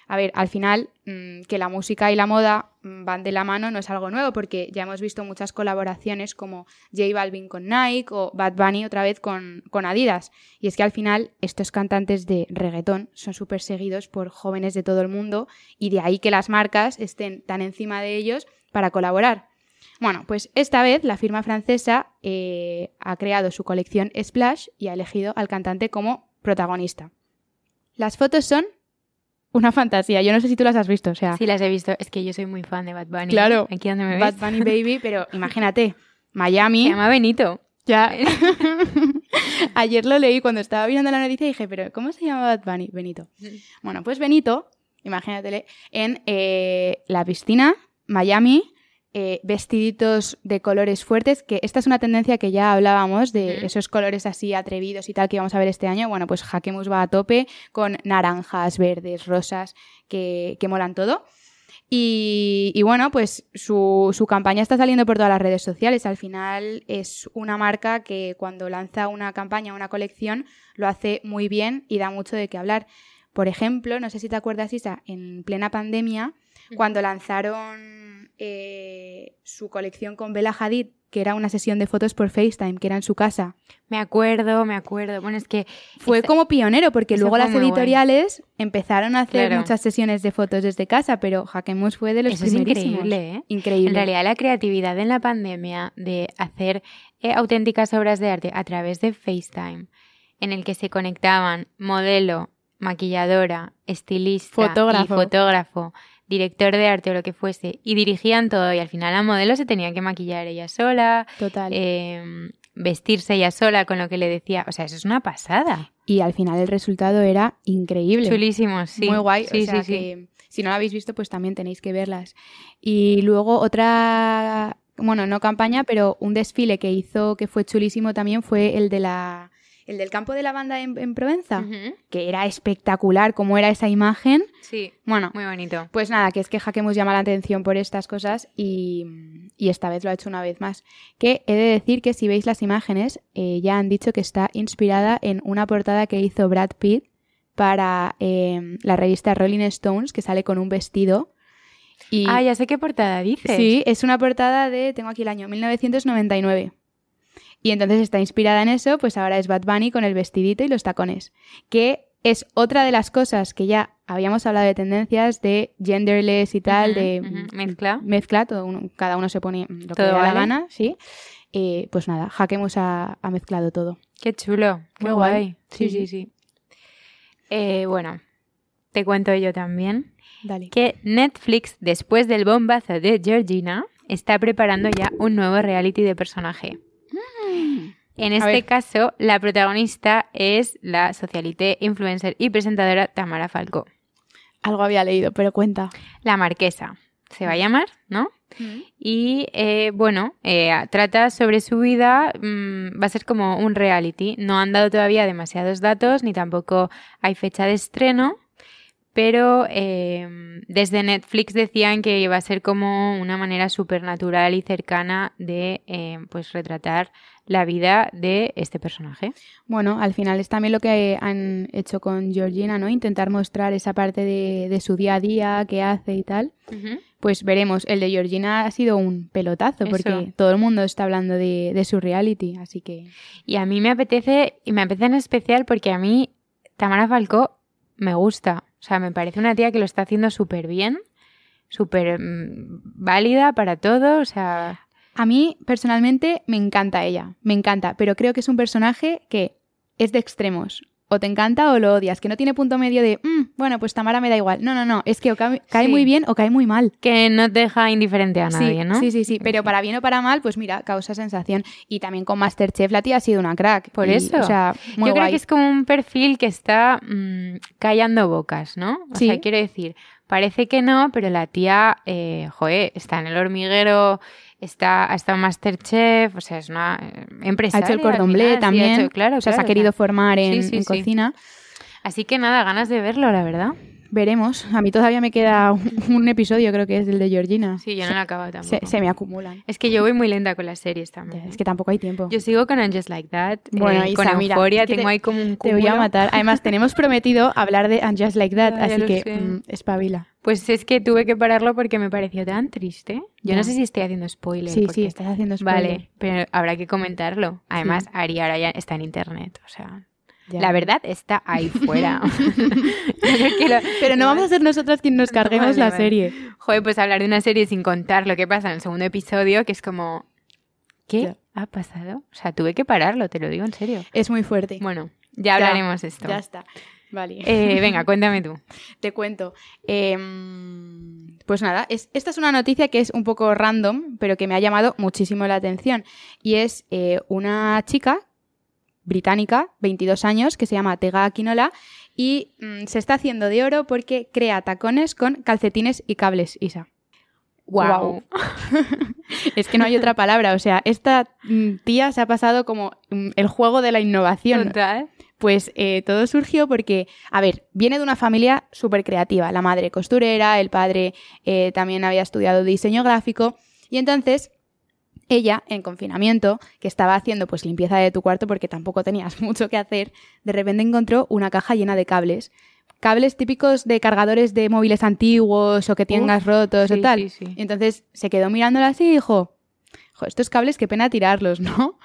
A ver, al final, mm, que la música y la moda mm, van de la mano no es algo nuevo, porque ya hemos visto muchas colaboraciones como J Balvin con Nike o Bad Bunny otra vez con, con Adidas. Y es que al final estos cantantes de reggaetón son súper seguidos por jóvenes de todo el mundo y de ahí que las marcas estén tan encima de ellos para colaborar. Bueno, pues esta vez la firma francesa eh, ha creado su colección Splash y ha elegido al cantante como protagonista. Las fotos son una fantasía. Yo no sé si tú las has visto, o sea, Sí, las he visto. Es que yo soy muy fan de Bad Bunny. Claro. Aquí donde me Bad ves. Bunny Baby, pero imagínate, Miami. Se llama Benito. Ya. Ayer lo leí cuando estaba viendo la noticia y dije, pero ¿cómo se llama Bad Bunny? Benito. Bueno, pues Benito, imagínatele, en eh, la piscina, Miami, eh, vestiditos de colores fuertes, que esta es una tendencia que ya hablábamos de esos colores así atrevidos y tal que vamos a ver este año. Bueno, pues Hakemus va a tope con naranjas, verdes, rosas, que, que molan todo. Y, y bueno, pues su, su campaña está saliendo por todas las redes sociales. Al final es una marca que cuando lanza una campaña, una colección, lo hace muy bien y da mucho de qué hablar. Por ejemplo, no sé si te acuerdas, Isa, en plena pandemia, cuando lanzaron eh, su colección con Bella Hadid, que era una sesión de fotos por FaceTime, que era en su casa. Me acuerdo, me acuerdo. Bueno, es que Fue esta- como pionero, porque luego las guay. editoriales empezaron a hacer Claro. muchas sesiones de fotos desde casa, pero Hakemus fue de los eso es increíble, ¿eh? Increíble. En realidad, la creatividad en la pandemia de hacer eh, auténticas obras de arte a través de FaceTime, en el que se conectaban modelo, maquilladora, estilista Fotógrafo. y fotógrafo, director de arte o lo que fuese, y dirigían todo, y al final la modelo se tenía que maquillar ella sola, Total. eh, vestirse ella sola con lo que le decía. O sea, eso es una pasada. y al final el resultado era increíble. Chulísimo, sí. Muy guay. Sí, o sea sí, sí. que si no la habéis visto, pues también tenéis que verlas. Y luego otra, bueno, no campaña, pero un desfile que hizo que fue chulísimo también fue el de la el del campo de la banda en, en Provenza, que era espectacular cómo era esa imagen. Sí, Bueno, muy bonito. pues nada, que es que Jaquemus llama la atención por estas cosas y, y esta vez lo ha hecho una vez más. Que he de decir que si veis las imágenes, eh, ya han dicho que está inspirada en una portada que hizo Brad Pitt para eh, la revista Rolling Stones, que sale con un vestido. Y, Ah, ya sé qué portada dices. Sí, es una portada de, tengo aquí el año, 1999. Y entonces está inspirada en eso, pues ahora es Bad Bunny con el vestidito y los tacones. Que es otra de las cosas que ya habíamos hablado de tendencias de genderless y tal, de. Mezcla. mezcla, todo uno- cada uno se pone lo que le da la gana, sí. Eh, pues nada, Jaquemus ha, ha mezclado todo. Qué chulo. Qué guay. guay. Sí, Sí, sí, sí. Eh, bueno, te cuento yo también. Dale. que Netflix, después del bombazo de Georgina, está preparando ya un nuevo reality de personaje. En este caso, la protagonista es la socialité, influencer y presentadora Tamara Falcó. Algo había leído, pero cuenta. La marquesa se va a llamar, ¿no? Y eh, bueno, eh, trata sobre su vida, mm, va a ser como un reality. No han dado todavía demasiados datos, ni tampoco hay fecha de estreno, pero eh, desde Netflix decían que iba a ser como una manera súper natural y cercana de eh, pues retratar la vida de este personaje. Bueno, al final es también lo que han hecho con Georgina, ¿no? Intentar mostrar esa parte de, de su día a día, qué hace y tal. Pues veremos. El de Georgina ha sido un pelotazo Eso. porque todo el mundo está hablando de, de su reality, así que... Y a mí me apetece, y me apetece en especial porque a mí Tamara Falcó me gusta. Sea, me parece una tía que lo está haciendo súper bien, súper válida para todo. O sea, A mí, personalmente, me encanta ella, me encanta, pero creo que es un personaje que es de extremos. O te encanta o lo odias, que no tiene punto medio de, "Mm, bueno, pues Tamara me da igual. No, no, no, es que o cae, cae Sí. muy bien o cae muy mal. que no te deja indiferente a nadie, sí, ¿no? sí, sí, sí, pero para bien o para mal, pues mira, causa sensación. Y también con Masterchef la tía ha sido una crack. Por y, eso. O sea, muy Yo creo que es como un perfil que está mm, callando bocas, ¿no? O Sí. sea, quiero decir, parece que no, pero la tía, eh, joder, está en el hormiguero, está, ha estado Masterchef, o sea, es una eh, ha empresaria. hecho el cordon al bleu final, sí, ha también. hecho- claro, o sea, se ha querido formar en, sí, sí, en sí. cocina. Así que nada, ganas de verlo, la verdad. Veremos. A mí todavía me queda un, un episodio, creo que es el de Georgina. Sí, yo no lo he acabado tampoco. Se, se me acumulan. Es que yo voy muy lenta con las series también. Es que tampoco hay tiempo. Yo sigo con Just Like That. Bueno, eh, Isa, con mira, que tengo te- ahí como un Te voy a cúmulo. matar. Además, tenemos prometido hablar de Just Like That, así que mm, espabila. Pues es que tuve que pararlo porque me pareció tan triste. Yo no sé si estoy haciendo spoiler. Sí, sí, porque- estás haciendo spoiler. Vale, pero habrá que comentarlo. Además, Ari ahora ya está en internet. O sea, Ya. la verdad está ahí fuera. Pero no vamos a ser nosotras quien nos carguemos Vale, la vale. serie. Joder, pues hablar de una serie sin contar lo que pasa en el segundo episodio, que es como... ¿Qué Ya. ha pasado? O sea, tuve que pararlo, te lo digo en serio. Es muy fuerte. Bueno, ya hablaremos de esto. Ya está. Vale. Eh, venga, cuéntame tú. Te cuento. Em, pues nada, es- esta es una noticia que es un poco random, pero que me ha llamado muchísimo la atención. Y es eh, una chica británica, 22 años, que se llama Tega Aquinola y mm, se está haciendo de oro porque crea tacones con calcetines y cables, Isa. Guau. Es que no hay otra palabra. O sea, esta mm, tía se ha pasado como mm, el juego de la innovación. Total. Pues eh, todo surgió porque, a ver, viene de una familia súper creativa. La madre costurera, el padre eh, también había estudiado diseño gráfico. Y entonces, ella, en confinamiento, que estaba haciendo pues limpieza de tu cuarto porque tampoco tenías mucho que hacer, de repente encontró una caja llena de cables. Cables típicos de cargadores de móviles antiguos o que tengas rotos o tal. sí, sí. Y entonces se quedó mirándola así y dijo, "Jo, estos cables qué pena tirarlos, ¿no?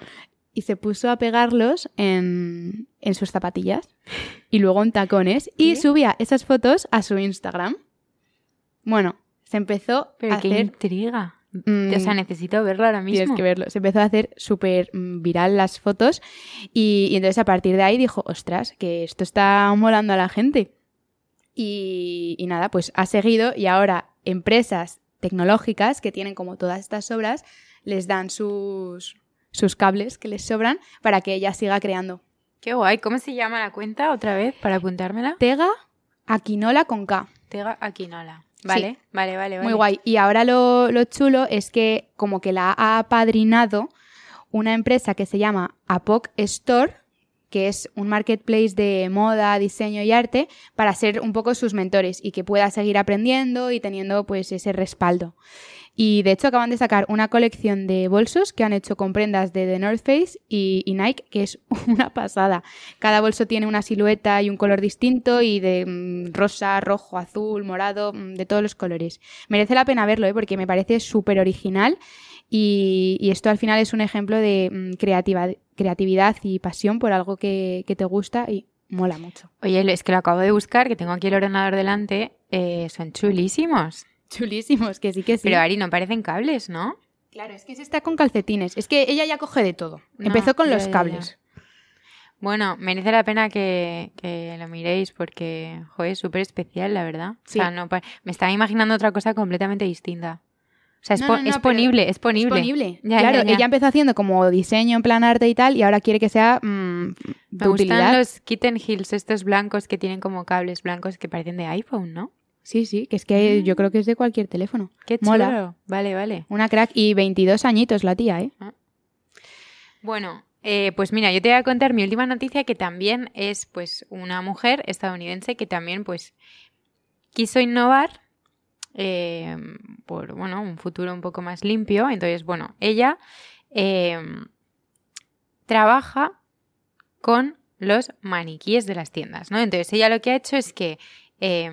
Y se puso a pegarlos en, en sus zapatillas y luego en tacones y subía esas fotos a su Instagram. Bueno, se empezó Pero a qué hacer... intriga. Mm, O sea, necesito verlo ahora mismo. Tienes que verlo. Se empezó a hacer súper mm, viral las fotos y, y entonces a partir de ahí dijo, ostras, que esto está molando a la gente. Y, y nada, pues ha seguido y ahora empresas tecnológicas que tienen como todas estas obras les dan sus, sus cables que les sobran para que ella siga creando. Qué guay. ¿Cómo se llama la cuenta otra vez para apuntármela? Tega Aquinola con K. Tega Aquinola. Vale, vale, vale, vale. Muy guay. Y ahora lo, lo chulo es que como que la ha apadrinado una empresa que se llama Apoc Store, que es un marketplace de moda, diseño y arte, para ser un poco sus mentores y que pueda seguir aprendiendo y teniendo pues ese respaldo. Y de hecho acaban de sacar una colección de bolsos que han hecho con prendas de The North Face y, Nike, que es una pasada. Cada bolso tiene una silueta y un color distinto y de mm, rosa, rojo, azul, morado, mm, de todos los colores. Merece la pena verlo, ¿eh? porque me parece súper original y, y esto al final es un ejemplo de mm, creativa- creatividad y pasión por algo que, que te gusta y mola mucho. Oye, es que lo acabo de buscar, que tengo aquí el ordenador delante. eh, son chulísimos. Chulísimos, que sí que sí. Pero Ari, no parecen cables, ¿no? Claro, es que se está con calcetines. Es que ella ya coge de todo. No, Empezó con los ya. cables. Bueno, merece la pena que, que lo miréis porque, joder, es súper especial, la verdad. Sí. O sea, no, me estaba imaginando otra cosa completamente distinta. O sea, es, No, po- no, no, es ponible, es ponible. Ya, claro, ya, ya. ella empezó haciendo como diseño en plan arte y tal, y ahora quiere que sea mm, Me de gustan los kitten heels, estos blancos que tienen como cables blancos que parecen de iPhone, ¿no? Sí, sí, que es que Mm. yo creo que es de cualquier teléfono. Qué chulo. Mola. Vale, vale. Una crack y 22 añitos la tía, ¿eh? Bueno, eh, pues mira, yo te voy a contar mi última noticia que también es pues una mujer estadounidense que también pues quiso innovar eh, por bueno un futuro un poco más limpio. Entonces, bueno, ella eh, trabaja con los maniquíes de las tiendas, ¿no? Entonces ella lo que ha hecho es que eh,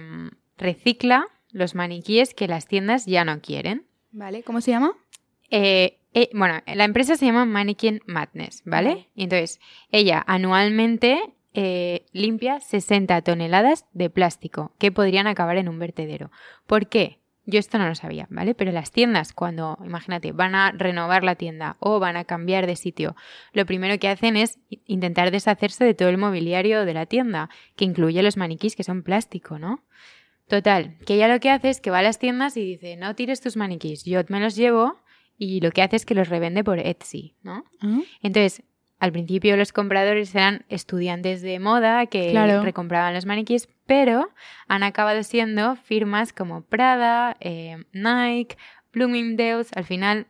recicla los maniquíes que las tiendas ya no quieren. Vale, ¿cómo se llama? Eh, eh, bueno, la empresa se llama Mannequin Madness, ¿vale? Entonces, ella anualmente eh, limpia 60 toneladas de plástico que podrían acabar en un vertedero. ¿Por qué? Yo esto no lo sabía, ¿vale? Pero las tiendas, cuando, imagínate, van a renovar la tienda o van a cambiar de sitio, lo primero que hacen es intentar deshacerse de todo el mobiliario de la tienda, que incluye los maniquís que son plástico, ¿no? Total, que ella lo que hace es que va a las tiendas y dice, no tires tus maniquís, yo me los llevo y lo que hace es que los revende por Etsy, ¿no? Ah, Entonces, al principio los compradores eran estudiantes de moda que Claro. recompraban los maniquís, pero han acabado siendo firmas como Prada, eh, Nike, Bloomingdale's. Al final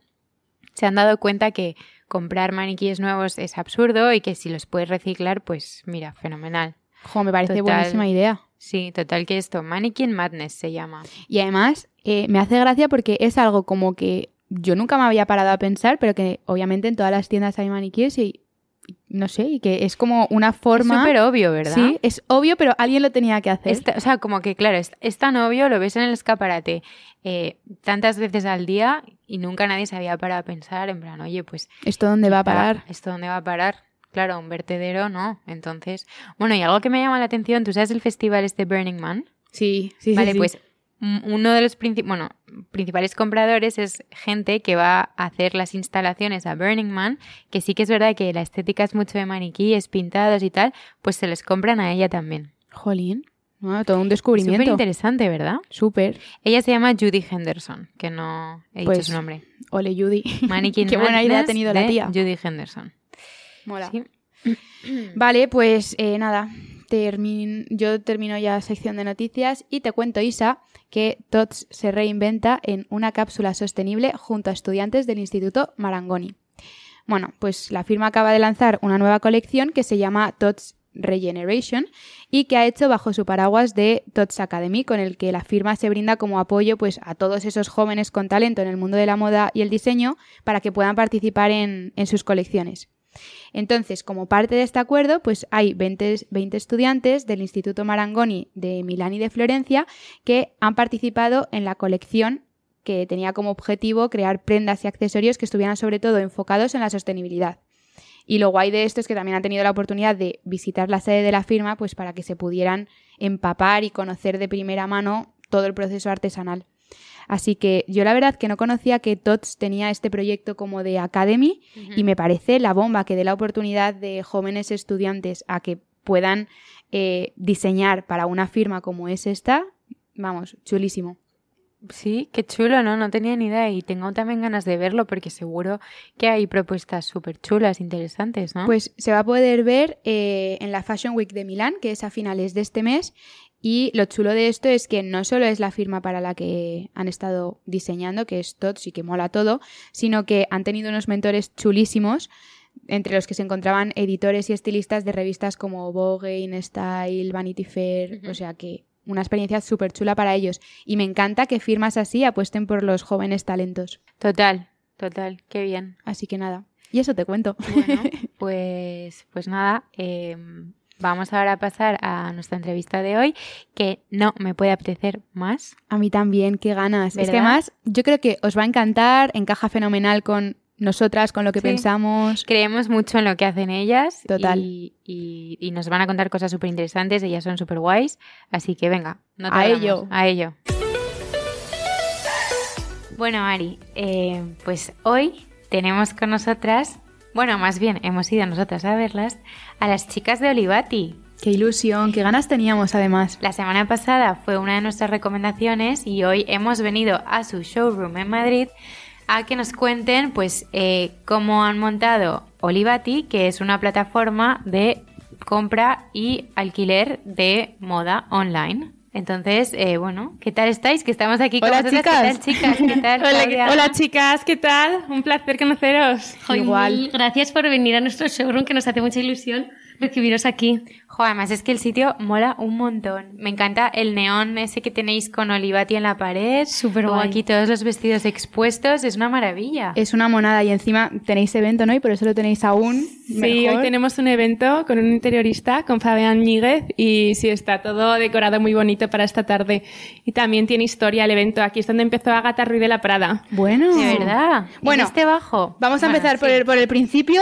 se han dado cuenta que comprar maniquíes nuevos es absurdo y que si los puedes reciclar, pues mira, fenomenal. Jo, me parece Total. buenísima idea. Sí, total que esto, Mannequin Madness se llama. Y además, eh, me hace gracia porque es algo como que yo nunca me había parado a pensar, pero que obviamente en todas las tiendas hay maniquíes y no sé, y que es como una Es forma... súper obvio, ¿verdad? Sí, es obvio, pero alguien lo tenía que hacer. Esta- o sea, como que, claro, es, es tan obvio, lo ves en el escaparate eh, tantas veces al día y nunca nadie se había parado a pensar, en plan, oye, pues. ¿Esto dónde va a parar? ¿Esto dónde va a parar? Claro, un vertedero no. Entonces, bueno, y algo que me llama la atención, ¿tú sabes el festival este Burning Man? Sí, sí, sí, vale, sí. pues mm, uno de los princi- bueno, principales compradores es gente que va a hacer las instalaciones a Burning Man, que sí que es verdad que la estética es mucho de maniquíes, pintados y tal, pues se los compran a ella también. Jolín. No, todo un Súper descubrimiento. interesante, ¿verdad? Súper. Ella se llama Judy Henderson, que no he dicho Pues, su nombre. Ole, Judy. Mannequin Qué buena idea ha tenido la tía. Judy Henderson. Mola. Sí. Vale, pues eh, nada. Yo termino ya sección de noticias y te cuento, Isa, que TOTS se reinventa en una cápsula sostenible junto a estudiantes del Instituto Marangoni. Bueno, pues la firma acaba de lanzar una nueva colección que se llama TOTS Regeneration y que ha hecho bajo su paraguas de TOTS Academy, con el que la firma se brinda como apoyo pues, a todos esos jóvenes con talento en el mundo de la moda y el diseño para que puedan participar en sus colecciones. Entonces, como parte de este acuerdo, pues hay 20, 20 estudiantes del Instituto Marangoni de Milán y de Florencia que han participado en la colección que tenía como objetivo crear prendas y accesorios que estuvieran sobre todo enfocados en la sostenibilidad. Y lo guay de esto es que también han tenido la oportunidad de visitar la sede de la firma pues para que se pudieran empapar y conocer de primera mano todo el proceso artesanal. Así que yo la verdad que no conocía que TOTS tenía este proyecto como de Academy y me parece la bomba que dé la oportunidad de jóvenes estudiantes a que puedan eh, diseñar para una firma como es esta. Vamos, chulísimo. Sí, qué chulo, ¿no? No tenía ni idea y tengo también ganas de verlo porque seguro que hay propuestas súper chulas, interesantes, ¿no? Pues se va a poder ver eh, en la Fashion Week de Milán, que es a finales de este mes. Y lo chulo de esto es que no solo es la firma para la que han estado diseñando, que es TOTS y que mola todo, sino que han tenido unos mentores chulísimos, entre los que se encontraban editores y estilistas de revistas como Vogue, InStyle, Vanity Fair, o sea que una experiencia súper chula para ellos. Y me encanta que firmas así apuesten por los jóvenes talentos. Total, total, qué bien. Así que nada, y eso te cuento. Bueno, pues, pues nada, eh, vamos ahora a pasar a nuestra entrevista de hoy, que no me puede apetecer más. A mí también, qué ganas. Es que además, yo creo que os va a encantar, encaja fenomenal con nosotras, con lo que Sí. pensamos. Creemos mucho en lo que hacen ellas. Total. Y, y- y nos van a contar cosas súper interesantes, ellas son súper guays. Así que venga, no A tardamos, ello. A ello. Bueno, Ari, eh, pues hoy tenemos con nosotras. Bueno, más bien hemos ido nosotras a verlas, a las chicas de Olivati. Qué ilusión, qué ganas teníamos además. La semana pasada fue una de nuestras recomendaciones y hoy hemos venido a su showroom en Madrid a que nos cuenten pues eh, cómo han montado Olivati, que es una plataforma de compra y alquiler de moda online. Entonces, eh, bueno, ¿qué tal estáis? Que estamos aquí con Hola, vosotras. chicas. ¿Qué tal, chicas? ¿Qué tal, Hola, chicas, ¿qué tal? Un placer conoceros. Igual. Gracias por venir a nuestro showroom, que nos hace mucha ilusión recibiros aquí. Jo, además es que el sitio mola un montón. Me encanta el neón ese que tenéis con Olivati en la pared. Súper guay. aquí todos los vestidos expuestos. Es una maravilla. Es una monada y encima tenéis evento, ¿no? Y por eso lo tenéis aún. Sí, mejor. hoy tenemos un evento con un interiorista, con Fabián Ñíguez, y sí, está todo decorado muy bonito para esta tarde. Y también tiene historia el evento. Aquí es donde empezó Agatha Ruiz de la Prada. Bueno. De verdad. Bueno, en este bajo. Vamos a Bueno, empezar por, sí. el, por el principio,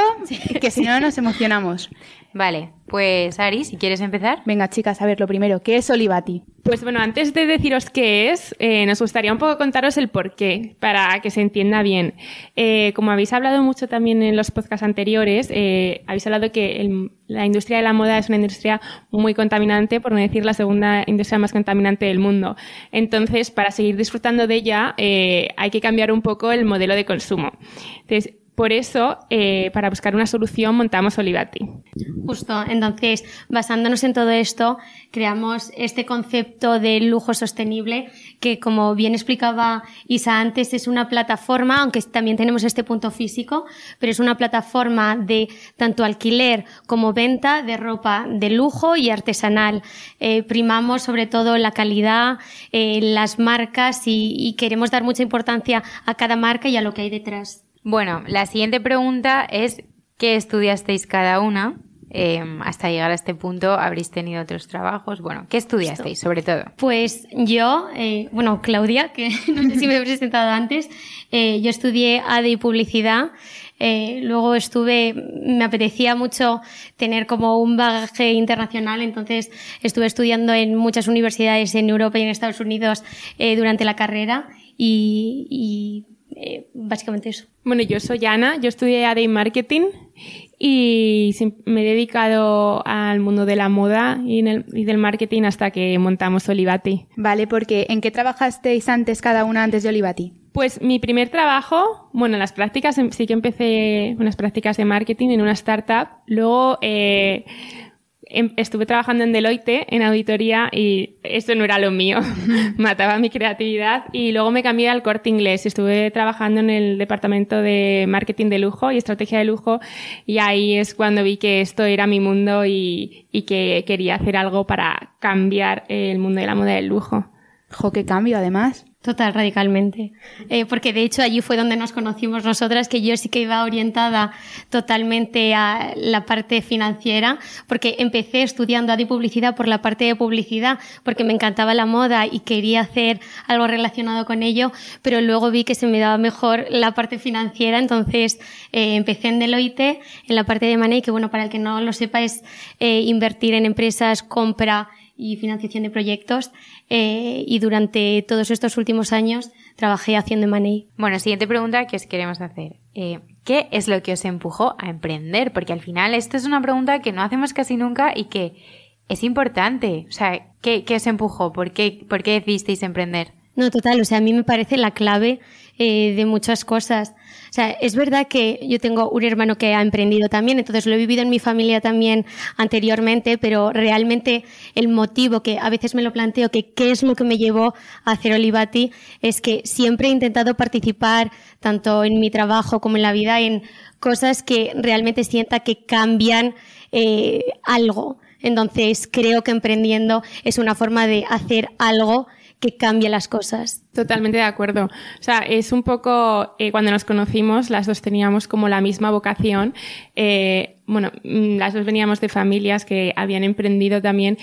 que si no nos emocionamos. Vale, pues Ari, si quieres empezar. Venga, chicas, a ver, lo primero, ¿qué es Olivati? Pues bueno, antes de deciros qué es, eh, nos gustaría un poco contaros el porqué, para que se entienda bien. Eh, como habéis hablado mucho también en los podcasts anteriores, eh, habéis hablado que el- la industria de la moda es una industria muy contaminante, por no decir la segunda industria más contaminante del mundo. Entonces, para seguir disfrutando de ella, eh, hay que cambiar un poco el modelo de consumo. Entonces, por eso, eh, para buscar una solución, montamos Olivati. Justo, entonces, basándonos en todo esto, creamos este concepto de lujo sostenible que, como bien explicaba Isa antes, es una plataforma, aunque también tenemos este punto físico, pero es una plataforma de tanto alquiler como venta de ropa de lujo y artesanal. Eh, primamos sobre todo la calidad, eh, las marcas y, y queremos dar mucha importancia a cada marca y a lo que hay detrás. Bueno, la siguiente pregunta es ¿qué estudiasteis cada una? Eh, hasta llegar a este punto habréis tenido otros trabajos. Bueno, ¿qué estudiasteis sobre todo? Pues yo, eh, bueno, Claudia, que no sé si me he presentado antes, eh, yo estudié AD y publicidad. eh, luego estuve, me apetecía mucho tener como un bagaje internacional, entonces estuve estudiando en muchas universidades en Europa y en Estados Unidos durante la carrera y, y, eh, básicamente eso. Bueno, yo soy Ana, yo estudié AD Marketing y me he dedicado al mundo de la moda y, en el- y del marketing hasta que montamos Olivati. Vale, porque ¿en qué trabajasteis antes cada una antes de Olivati? Pues mi primer trabajo, bueno, las prácticas, em- sí que empecé unas prácticas de marketing en una startup. Luego eh, estuve trabajando en Deloitte, en auditoría, y esto no era lo mío. Mataba mi creatividad. Y luego me cambié al corte inglés. Estuve trabajando en el departamento de marketing de lujo y estrategia de lujo. Y ahí es cuando vi que esto era mi mundo y, y que quería hacer algo para cambiar el mundo de la moda del lujo. Jo, qué cambio, además. Total, radicalmente. Eh, porque de hecho allí fue donde nos conocimos nosotras, que yo sí que iba orientada totalmente a la parte financiera, porque empecé estudiando AD publicidad por la parte de publicidad, porque me encantaba la moda y quería hacer algo relacionado con ello, pero luego vi que se me daba mejor la parte financiera, entonces eh, empecé en Deloitte, en la parte de Money, que bueno, para el que no lo sepa es eh, invertir en empresas, compra y financiación de proyectos. eh, y durante todos estos últimos años trabajé haciendo Money. Bueno, siguiente pregunta que os queremos hacer. Eh, ¿Qué es lo que os empujó a emprender? Porque al final esto es una pregunta que no hacemos casi nunca y que es importante. O sea, ¿qué, qué os empujó? ¿Por qué, ¿Por qué decidisteis emprender? No, total, o sea, a mí me parece la clave eh, de muchas cosas. O sea, es verdad que yo tengo un hermano que ha emprendido también, entonces lo he vivido en mi familia también anteriormente, pero realmente el motivo que a veces me lo planteo, que qué es lo que me llevó a hacer Olivati, es que siempre he intentado participar, tanto en mi trabajo como en la vida, en cosas que realmente sienta que cambian eh, algo. Entonces creo que emprendiendo es una forma de hacer algo que cambie las cosas. Totalmente de acuerdo. O sea, es un poco, eh, cuando nos conocimos, las dos teníamos como la misma vocación. Eh, bueno, mm, las dos veníamos de familias que habían emprendido también.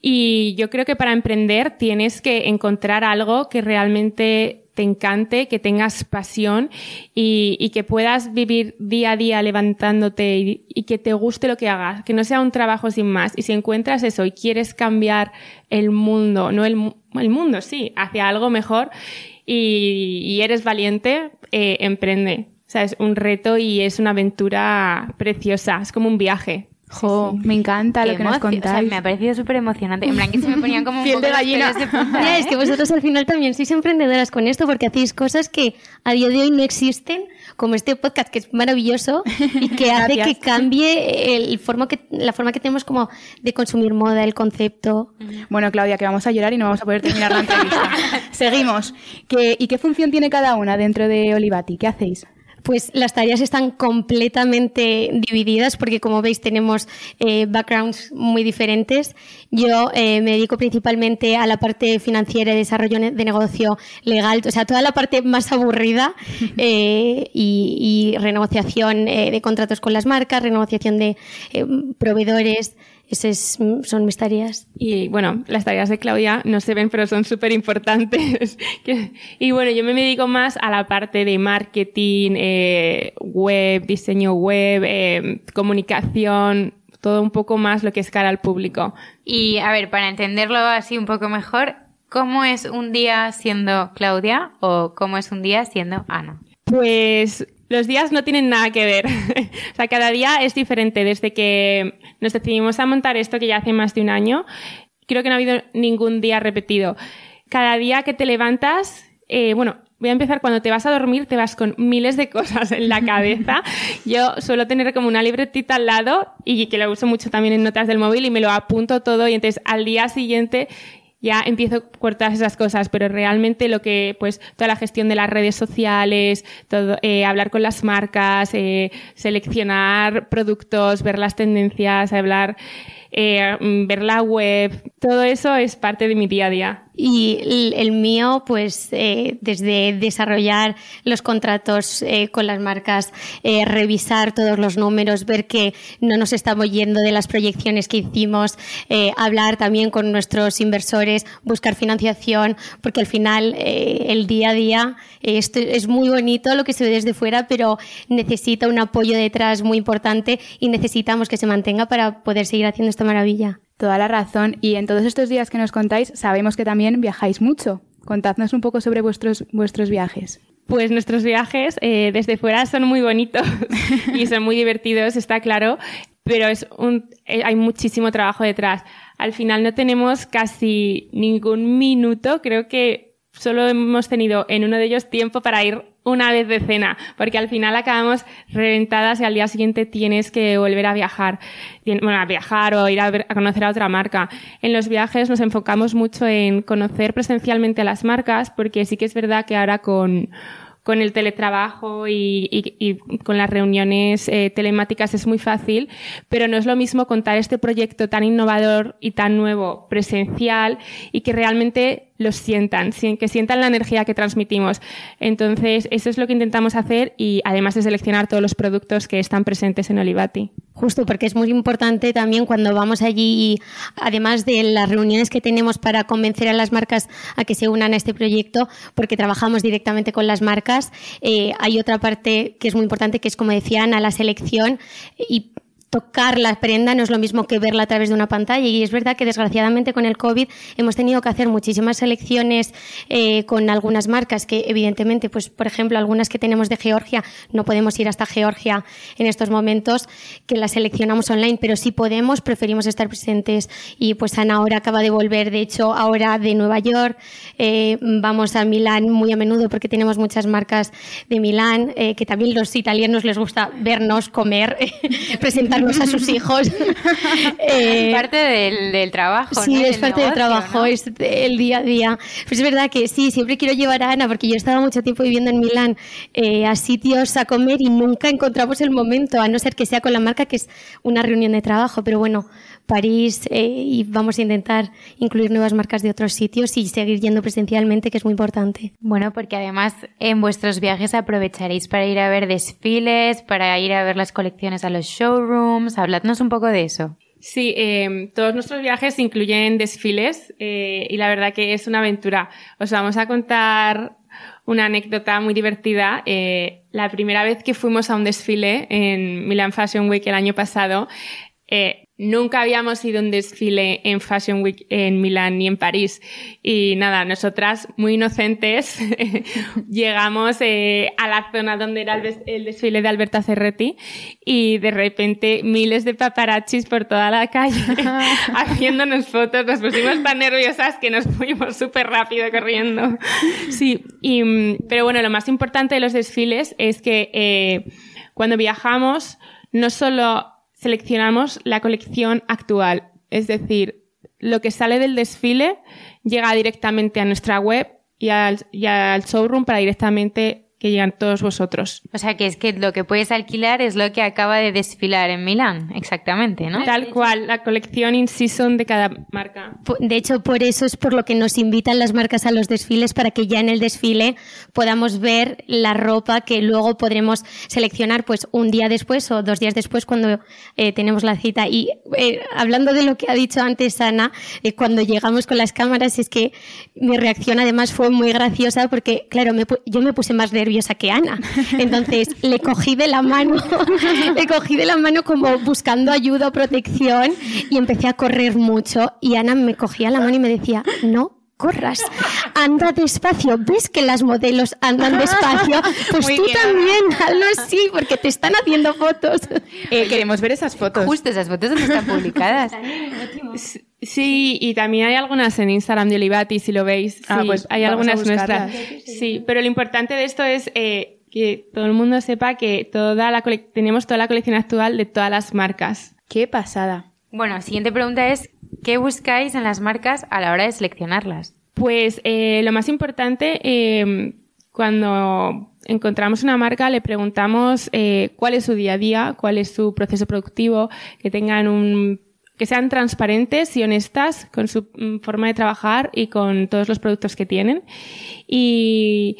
Y yo creo que para emprender tienes que encontrar algo que realmente te encante, que tengas pasión y, y que puedas vivir día a día levantándote y, y que te guste lo que hagas, que no sea un trabajo sin más. Y si encuentras eso y quieres cambiar el mundo, no el, el mundo, sí, hacia algo mejor y, y eres valiente, eh, emprende. O sea, es un reto y es una aventura preciosa, es como un viaje. Jo, me encanta lo que nos emoción. O sea, contáis. me ha parecido súper emocionante. En plan, que se me ponían como un Piel poco de gallina. de punta, ¿eh? es que vosotros al final también sois emprendedoras con esto porque hacéis cosas que a día de hoy no existen, como este podcast que es maravilloso y que hace Gracias. que cambie el forma que, la forma que tenemos como de consumir moda, el concepto. Bueno, Claudia, que vamos a llorar y no vamos a poder terminar la entrevista. Seguimos. ¿Qué- ¿Y qué función tiene cada una dentro de Olivati? ¿Qué hacéis? Pues las tareas están completamente divididas porque como veis tenemos eh, backgrounds muy diferentes. Yo eh, me dedico principalmente a la parte financiera y desarrollo de negocio legal, o sea, toda la parte más aburrida eh, y, y renegociación eh, de contratos con las marcas, renegociación de proveedores. Esas es- son mis tareas. Y bueno, las tareas de Claudia no se ven, pero son súper importantes. y bueno, yo me dedico más a la parte de marketing, eh, web, diseño web, eh, comunicación, todo un poco más lo que es cara al público. Y a ver, para entenderlo así un poco mejor, ¿cómo es un día siendo Claudia o cómo es un día siendo Ana? Pues los días no tienen nada que ver. o sea, cada día es diferente. Desde que nos decidimos a montar esto, que ya hace más de un año, creo que no ha habido ningún día repetido. Cada día que te levantas, eh, bueno, voy a empezar cuando te vas a dormir, te vas con miles de cosas en la cabeza. Yo suelo tener como una libretita al lado y que lo uso mucho también en notas del móvil y me lo apunto todo y entonces al día siguiente ya empiezo por todas esas cosas, pero realmente lo que, pues, toda la gestión de las redes sociales, todo, eh, hablar con las marcas, eh, seleccionar productos, ver las tendencias, hablar, eh, mm, ver la web, todo eso es parte de mi día a día. Y el, el mío, pues eh, desde desarrollar los contratos eh, con las marcas, eh, revisar todos los números, ver que no nos estamos yendo de las proyecciones que hicimos, eh, hablar también con nuestros inversores, buscar financiación, porque al final eh, el día a día esto es muy bonito lo que se ve desde fuera, pero necesita un apoyo detrás muy importante y necesitamos que se mantenga para poder seguir haciendo esta maravilla. Toda la razón. Y en todos estos días que nos contáis, sabemos que también viajáis mucho. Contadnos un poco sobre vuestros, vuestros viajes. Pues nuestros viajes eh, desde fuera son muy bonitos y son muy divertidos, está claro, pero es un, eh, hay muchísimo trabajo detrás. Al final no tenemos casi ningún minuto, creo que solo hemos tenido en uno de ellos tiempo para ir una vez de cena, porque al final acabamos reventadas y al día siguiente tienes que volver a viajar, bueno, a viajar o ir a, conocer a otra marca. En los viajes nos enfocamos mucho en conocer presencialmente a las marcas, porque sí que es verdad que ahora con, con el teletrabajo y, y- y con las reuniones eh, telemáticas es muy fácil, pero no es lo mismo contar este proyecto tan innovador y tan nuevo presencial y que realmente los sientan, sien- que sientan la energía que transmitimos. Entonces, eso es lo que intentamos hacer y además de seleccionar todos los productos que están presentes en Olivati. Justo, porque es muy importante también cuando vamos allí, y además de las reuniones que tenemos para convencer a las marcas a que se unan a este proyecto, porque trabajamos directamente con las marcas, eh, hay otra parte que es muy importante, que es, como decía Ana, la selección y tocar la prenda no es lo mismo que verla a través de una pantalla. Y es verdad que desgraciadamente con el COVID hemos tenido que hacer muchísimas selecciones eh, con algunas marcas que evidentemente, pues por ejemplo, algunas que tenemos de Georgia, no podemos ir hasta Georgia en estos momentos, que las seleccionamos online, pero si podemos, preferimos estar presentes. Y pues Ana ahora acaba de volver, de hecho, ahora de Nueva York, eh, vamos a Milán muy a menudo porque tenemos muchas marcas de Milán, eh, que también los italianos les gusta vernos, comer, a sus hijos. Eh, parte del, del trabajo. Sí, ¿no? es Del parte del trabajo, ¿no? es el día a día. Pues es verdad que sí, siempre quiero llevar a Ana, porque yo he estado mucho tiempo viviendo en Milán, eh, a sitios a comer y nunca encontramos el momento, a no ser que sea con la marca, que es una reunión de trabajo. Pero bueno, París eh, y vamos a intentar incluir nuevas marcas de otros sitios y seguir yendo presencialmente, que es muy importante. Bueno, porque además en vuestros viajes aprovecharéis para ir a ver desfiles, para ir a ver las colecciones a los showrooms. Habladnos un poco de eso. Sí, eh, todos nuestros viajes incluyen desfiles eh, y la verdad que es una aventura. Os vamos a contar una anécdota muy divertida. Eh, la primera vez que fuimos a un desfile en Milan Fashion Week el año pasado, eh, nunca habíamos ido a un desfile en Fashion Week en Milán ni en París. Y nada, nosotras, muy inocentes, llegamos eh, a la zona donde era el, desfile de Alberta Cerretti y de repente miles de paparazzis por toda la calle haciéndonos fotos. Nos pusimos tan nerviosas que nos fuimos súper rápido corriendo. Sí, y, pero bueno, lo más importante de los desfiles es que eh, cuando viajamos, no solo seleccionamos la colección actual, es decir, lo que sale del desfile llega directamente a nuestra web y al, y al showroom para directamente que llegan todos vosotros. O sea, que es que lo que puedes alquilar es lo que acaba de desfilar en Milán, exactamente, ¿no? Tal cual, la colección in season de cada marca. De hecho, por eso es por lo que nos invitan las marcas a los desfiles, para que ya en el desfile podamos ver la ropa que luego podremos seleccionar pues un día después o dos días después cuando eh, tenemos la cita. Y eh, hablando de lo que ha dicho antes Ana, eh, cuando llegamos con las cámaras, es que mi reacción además fue muy graciosa porque, claro, me, yo me puse más nerviosa que Ana. Entonces le cogí de la mano, le cogí de la mano como buscando ayuda o protección y empecé a correr mucho y Ana me cogía la mano y me decía, no, corras, anda despacio. ¿Ves que las modelos andan despacio? Pues tú también, hazlo así, porque te están haciendo fotos. Eh, queremos ver esas fotos. Justo, esas fotos no están publicadas. Sí, y también hay algunas en Instagram de Olivati, si lo veis. Ah, pues hay algunas nuestras. Sí, pero lo importante de esto es eh, que todo el mundo sepa que toda la tenemos toda la colección actual de todas las marcas. Qué pasada. Bueno, siguiente pregunta es, ¿qué buscáis en las marcas a la hora de seleccionarlas? Pues eh, lo más importante, eh, cuando encontramos una marca, le preguntamos cuál es su día a día, cuál es su proceso productivo, que tengan un que sean transparentes y honestas con su mm, forma de trabajar y con todos los productos que tienen. Y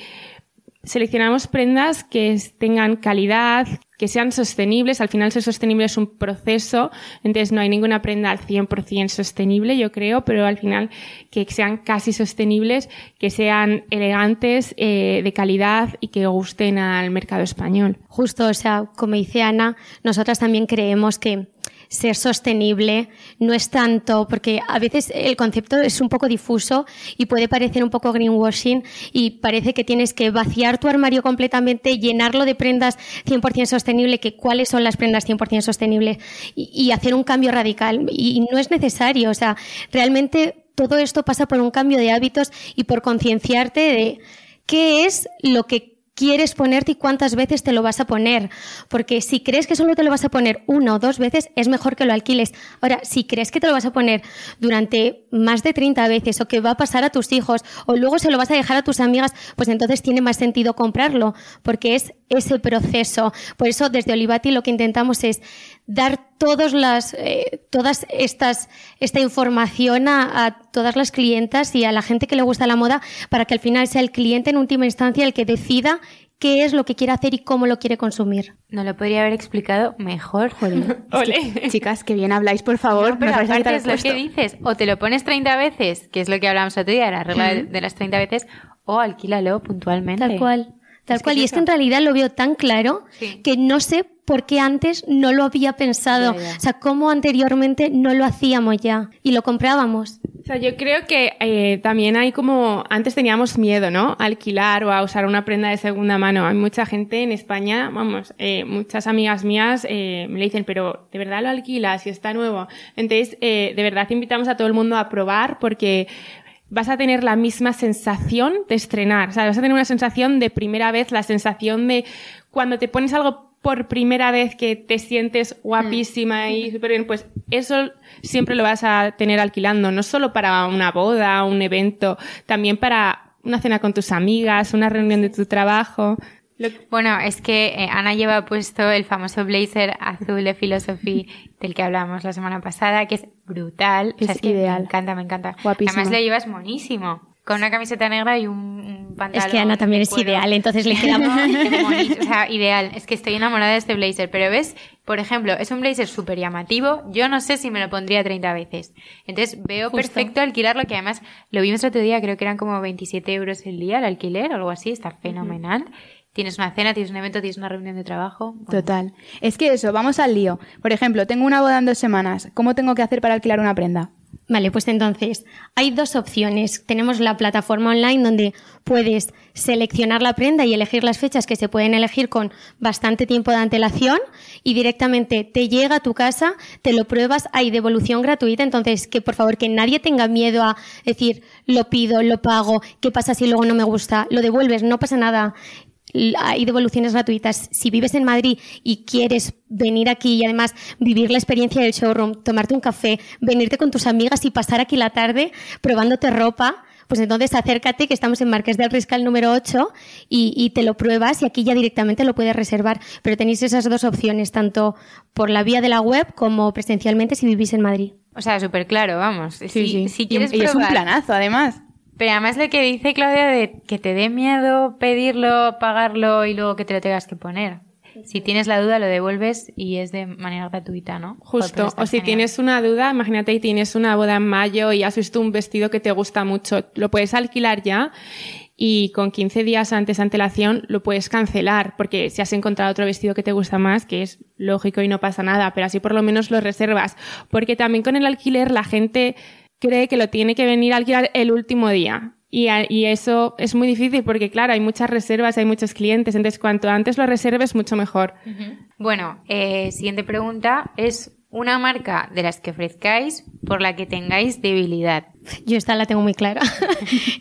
seleccionamos prendas que tengan calidad, que sean sostenibles. Al final ser sostenible es un proceso, entonces no hay ninguna prenda al 100% sostenible, yo creo, pero al final que sean casi sostenibles, que sean elegantes, eh, de calidad y que gusten al mercado español. Justo, o sea, como dice Ana, nosotras también creemos que ser sostenible no es tanto, porque a veces el concepto es un poco difuso y puede parecer un poco greenwashing y parece que tienes que vaciar tu armario completamente, llenarlo de prendas 100% sostenible, que cuáles son las prendas 100% sostenibles y, y hacer un cambio radical. Y no es necesario, o sea, realmente todo esto pasa por un cambio de hábitos y por concienciarte de qué es lo que quieres ponerte y cuántas veces te lo vas a poner. Porque si crees que solo te lo vas a poner una o dos veces, es mejor que lo alquiles. Ahora, si crees que te lo vas a poner durante más de 30 veces o que va a pasar a tus hijos o luego se lo vas a dejar a tus amigas, pues entonces tiene más sentido comprarlo, porque es ese proceso. Por eso, desde Olivati lo que intentamos es dar todos las, eh, todas estas, esta información a, a, todas las clientas y a la gente que le gusta la moda para que al final sea el cliente en última instancia el que decida qué es lo que quiere hacer y cómo lo quiere consumir. No lo podría haber explicado mejor, joder. chicas, que bien habláis, por favor. pero aparte es lo que dices, o te lo pones 30 veces, que es lo que hablamos otro día, la regla de, las 30 veces, o alquílalo puntualmente. Tal cual. Tal cual. y es que en realidad lo veo tan claro que no sé por qué antes no lo había pensado. O sea, cómo anteriormente no lo hacíamos ya y lo comprábamos. O sea, yo creo que eh, también hay como, antes teníamos miedo, ¿no? A alquilar o a usar una prenda de segunda mano. Hay mucha gente en España, vamos, eh, muchas amigas mías eh, me dicen, pero ¿de verdad lo alquilas si está nuevo? Entonces, de verdad invitamos a todo el mundo a probar porque vas a tener la misma sensación de estrenar. O sea, vas a tener una sensación de primera vez, la sensación de cuando te pones algo por primera vez que te sientes guapísima y mm. súper bien, pues eso siempre lo vas a tener alquilando, no solo para una boda, un evento, también para una cena con tus amigas, una reunión de tu trabajo. Bueno, es que eh, Ana lleva puesto el famoso blazer azul de Philosophy del que hablábamos la semana pasada, que es brutal. Es, ideal. me encanta, me encanta. Además lo llevas monísimo. Con una camiseta negra y un, pantalón. Es que Ana también es ideal, entonces le queda O sea, ideal. Es que estoy enamorada de este blazer. Pero ves, por ejemplo, es un blazer súper llamativo. Yo no sé si me lo pondría 30 veces. Entonces veo perfecto alquilarlo, que además lo vimos otro día, creo que eran como 27 euros el día el alquiler o algo así. Está fenomenal. Tienes una cena, tienes un evento, tienes una reunión de trabajo. Bueno, Total. Es que eso, vamos al lío. Por ejemplo, tengo una boda en dos semanas. ¿Cómo tengo que hacer para alquilar una prenda? Vale, pues entonces hay dos opciones. Tenemos la plataforma online donde puedes seleccionar la prenda y elegir las fechas que se pueden elegir con bastante tiempo de antelación y directamente te llega a tu casa, te lo pruebas, hay devolución gratuita, entonces que por favor que nadie tenga miedo a decir lo pido, lo pago, qué pasa si luego no me gusta, lo devuelves, no pasa nada hay devoluciones gratuitas. Si vives en Madrid y quieres venir aquí y además vivir la experiencia del showroom, tomarte un café, venirte con tus amigas y pasar aquí la tarde probándote ropa, pues entonces acércate, que estamos en Marqués del Riscal número 8 y, y, te lo pruebas y aquí ya directamente lo puedes reservar. Pero tenéis esas dos opciones, tanto por la vía de la web como presencialmente si vivís en Madrid. O sea, súper claro, vamos. Sí, si, sí. si quieres y, y es un planazo, además. Pero además lo que dice Claudia de que te dé miedo pedirlo, pagarlo y luego que te lo tengas que poner. Si tienes la duda lo devuelves y es de manera gratuita, ¿no? Justo. O si genial. tienes una duda, imagínate y tienes una boda en mayo y has visto un vestido que te gusta mucho, lo puedes alquilar ya y con 15 días antes de antelación lo puedes cancelar porque si has encontrado otro vestido que te gusta más, que es lógico y no pasa nada, pero así por lo menos lo reservas. Porque también con el alquiler la gente cree que lo tiene que venir a alquilar el último día. Y, y eso es muy difícil porque, claro, hay muchas reservas, hay muchos clientes, entonces cuanto antes lo reserves, mucho mejor. Bueno, eh, siguiente pregunta es una marca de las que ofrezcáis por la que tengáis debilidad. Yo esta la tengo muy clara.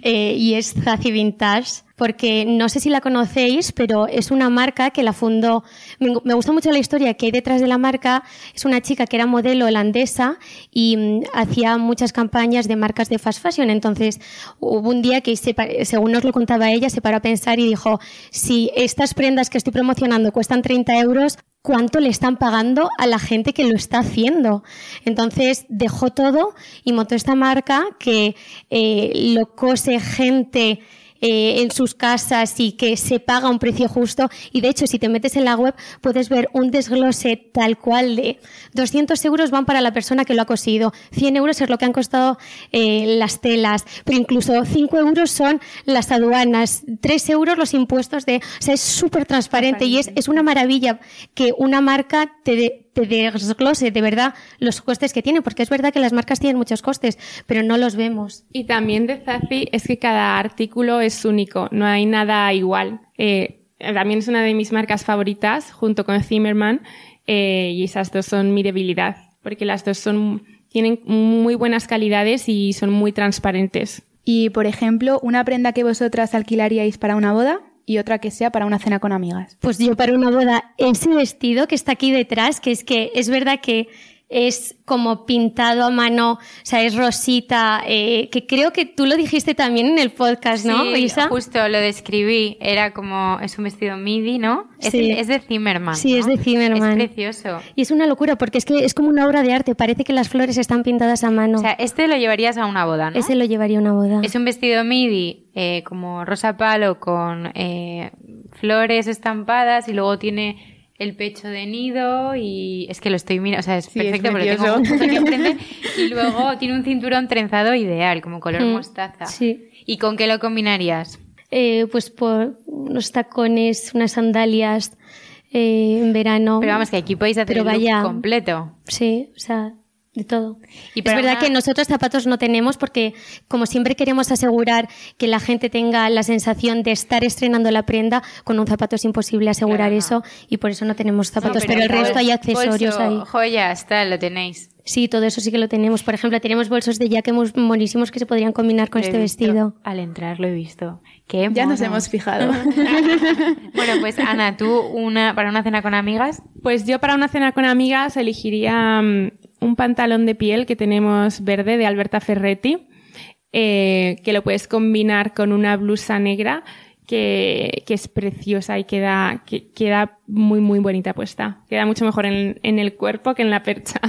Eh, y es Zazi Vintage, porque no sé si la conocéis, pero es una marca que la fundó. Me, gusta mucho la historia que hay detrás de la marca. Es una chica que era modelo holandesa y mm, hacía muchas campañas de marcas de fast fashion. Entonces, hubo un día que, según nos lo contaba ella, se paró a pensar y dijo: si estas prendas que estoy promocionando cuestan 30 euros, cuánto le están pagando a la gente que lo está haciendo. Entonces dejó todo y montó esta marca que eh, lo cose gente eh, en sus casas y que se paga un precio justo. Y de hecho, si te metes en la web, puedes ver un desglose tal cual de 200 euros van para la persona que lo ha cosido, 100 euros es lo que han costado eh, las telas, pero incluso 5 euros son las aduanas, 3 euros los impuestos de... O sea, es súper transparente y es, es una maravilla que una marca te, de- te desglose de verdad los costes que tiene, porque es verdad que las marcas tienen muchos costes, pero no los vemos. Y también de Zazi es que cada artículo es único, no hay nada igual. Eh, también es una de mis marcas favoritas, junto con Zimmerman, eh, y esas dos son mi debilidad, porque las dos son, tienen muy buenas calidades y son muy transparentes. Y, por ejemplo, una prenda que vosotras alquilaríais para una boda y otra que sea para una cena con amigas. Pues yo para una boda, ese vestido que está aquí detrás, que es que es verdad que es como pintado a mano, o sea, es rosita, eh, que creo que tú lo dijiste también en el podcast, ¿no, sí, Isa? justo lo describí. Era como, es un vestido midi, ¿no? Es, Sí. es de Zimmerman. Sí, ¿no? es de Zimmerman. Es precioso. Y es una locura porque es que es como una obra de arte, parece que las flores están pintadas a mano. O sea, este lo llevarías a una boda, ¿no? Ese lo llevaría a una boda. Es un vestido midi eh, como rosa palo con eh, flores estampadas y luego tiene el pecho de nido y es que lo estoy mirando, o sea, es Sí, perfecto lo tengo enfrente y luego tiene un cinturón trenzado ideal, como color Mm, mostaza. sí. ¿Y con qué lo combinarías? Eh, pues por unos tacones, unas sandalias eh, en verano. Pero vamos, que aquí podéis hacer Pero el look vaya- completo. Sí, o sea, de todo. Y es verdad una- que nosotros zapatos no tenemos porque como siempre queremos asegurar que la gente tenga la sensación de estar estrenando la prenda, con un zapato es imposible asegurar Claro, no. eso y por eso no tenemos zapatos, No, pero, el bol- resto hay accesorios bolso, ahí. Joyas, tal, lo tenéis. Sí, todo eso sí que lo tenemos. Por ejemplo, tenemos bolsos de jaque monísimos que se podrían combinar con Lo este vestido. Al entrar lo he visto. Qué Ya nos monos. hemos fijado. Bueno, pues Ana, tú una para una cena con amigas, Pues yo para una cena con amigas elegiría mm, un pantalón de piel que tenemos verde de Alberta Ferretti, eh, que lo puedes combinar con una blusa negra que, que es preciosa y queda, que, queda muy, muy bonita puesta. Queda mucho mejor en, en el cuerpo que en la percha.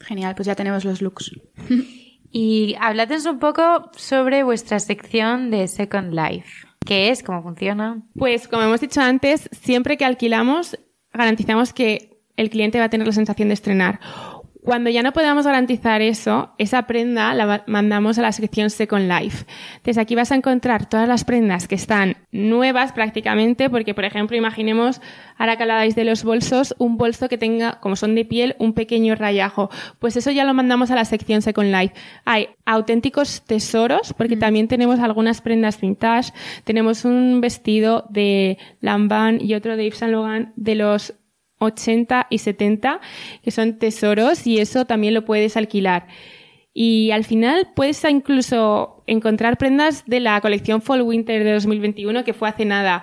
Genial, pues ya tenemos los looks. Y habladnos un poco sobre vuestra sección de Second Life. ¿Qué es? ¿Cómo funciona? Pues como hemos dicho antes, siempre que alquilamos garantizamos que el cliente va a tener la sensación de estrenar. Cuando ya no podamos garantizar eso, esa prenda la mandamos a la sección Second Life. Desde aquí vas a encontrar todas las prendas que están nuevas prácticamente, porque por ejemplo, imaginemos, ahora que habláis de los bolsos, un bolso que tenga, como son de piel, un pequeño rayajo. Pues eso ya lo mandamos a la sección Second Life. Hay auténticos tesoros, porque mm. también tenemos algunas prendas vintage. Tenemos un vestido de Lanvin y otro de Yves Saint Laurent de los 80 y 70, que son tesoros y eso también lo puedes alquilar. Y al final puedes incluso encontrar prendas de la colección Fall Winter de 2021 que fue hace nada.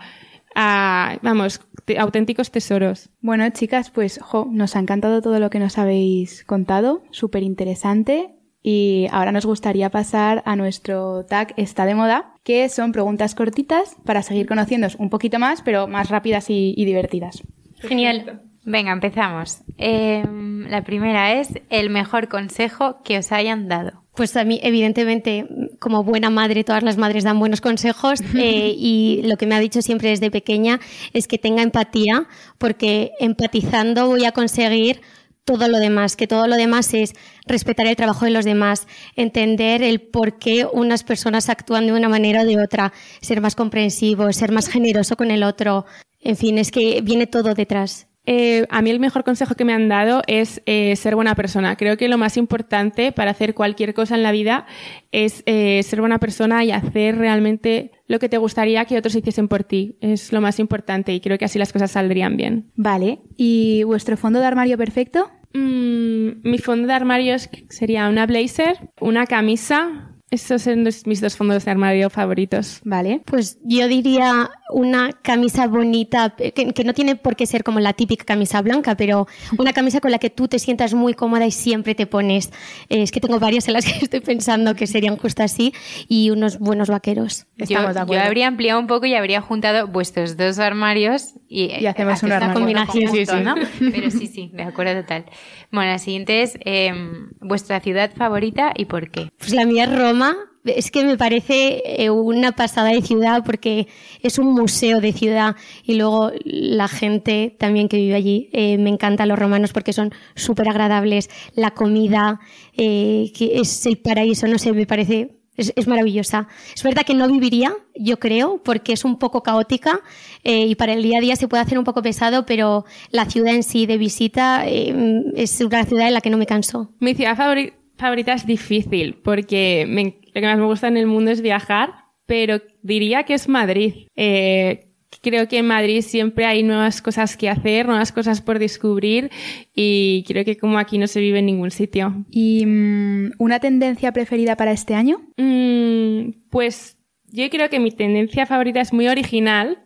Ah, vamos, auténticos tesoros. Bueno, chicas, pues nos ha encantado todo lo que nos habéis contado, súper interesante. Y ahora nos gustaría pasar a nuestro tag Está de moda, que son preguntas cortitas para seguir conociéndonos un poquito más, pero más rápidas y divertidas. Genial. Venga, empezamos. Em, la primera es el mejor consejo que os hayan dado. Pues a mí, evidentemente, como buena madre, todas las madres dan buenos consejos eh, y lo que me ha dicho siempre desde pequeña es que tenga empatía, porque empatizando voy a conseguir todo lo demás, que todo lo demás es respetar el trabajo de los demás, entender el por qué unas personas actúan de una manera o de otra, ser más comprensivo, ser más generoso con el otro, en fin, es que viene todo detrás. Eh, a mí el mejor consejo que me han dado es eh, ser buena persona. Creo que lo más importante para hacer cualquier cosa en la vida es eh, ser buena persona y hacer realmente lo que te gustaría que otros hiciesen por ti. Es lo más importante y creo que así las cosas saldrían bien. Vale. ¿Y vuestro fondo de armario perfecto? Mm, mi fondo de armario sería una blazer, una camisa, esos son mis dos fondos de armario favoritos. Vale. Pues yo diría una camisa bonita, que, no tiene por qué ser como la típica camisa blanca, pero una camisa con la que tú te sientas muy cómoda y siempre te pones. es que tengo varias en las que estoy pensando que serían justo así y unos buenos vaqueros. Estamos yo, de acuerdo. yo habría ampliado un poco y habría juntado vuestros dos armarios y, hacemos una combinación. Sí, sí, ¿no? Pero sí, sí, de acuerdo total. Bueno, la siguiente es em, vuestra ciudad favorita y por qué. Pues la mía es Roma. Es que me parece eh, una pasada de ciudad porque es un museo de ciudad y luego la gente también que vive allí. Eh, me encantan los romanos porque son súper agradables. La comida, eh, que es el paraíso, no sé, me parece es, maravillosa. Es verdad que no viviría, yo creo, porque es un poco caótica y para el día a día se puede hacer un poco pesado, pero la ciudad en sí de visita es una ciudad en la que no me canso. Mi ciudad favorita es difícil, porque lo que más me gusta en el mundo es viajar, pero diría que es Madrid. Eh, creo que en Madrid siempre hay nuevas cosas que hacer, nuevas cosas por descubrir y creo que como aquí no se vive en ningún sitio. ¿Y mm, una tendencia preferida para este año? Mm, pues yo creo que mi tendencia favorita es muy original,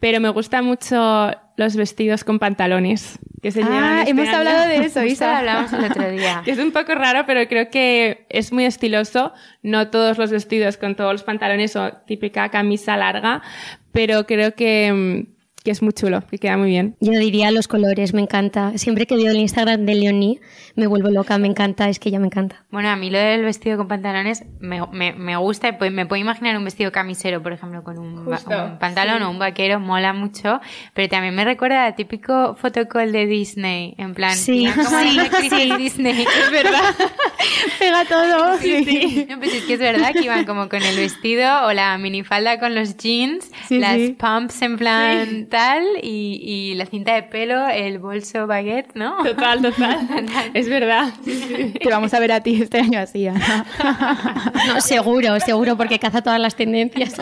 pero me gusta mucho los vestidos con pantalones. Que se ah, este hemos hablado de eso, Isa. hablamos el otro día. que es un poco raro, pero creo que es muy estiloso. No todos los vestidos con todos los pantalones o típica camisa larga, pero creo que mm, que es muy chulo, que queda muy bien. Yo diría los colores, me encanta. Siempre que veo el Instagram de Leonie me vuelvo loca, me encanta, es que ella me encanta. Bueno, a mí lo del vestido con pantalones me, me, me gusta, pues me puedo imaginar un vestido camisero, por ejemplo, con un, pantalón o un vaquero, mola mucho, pero también me recuerda al típico fotocall de Disney, en plan, sí, sí, Disney. Es verdad, pega todo. Sí, sí. No, pues es que es verdad que iban como con el vestido o la minifalda con los jeans, las pumps en plan tal y, la cinta de pelo, el bolso baguette, ¿no? Total, total. es verdad. Te vamos a ver a ti este año así. ¿no? seguro, seguro, porque caza todas las tendencias.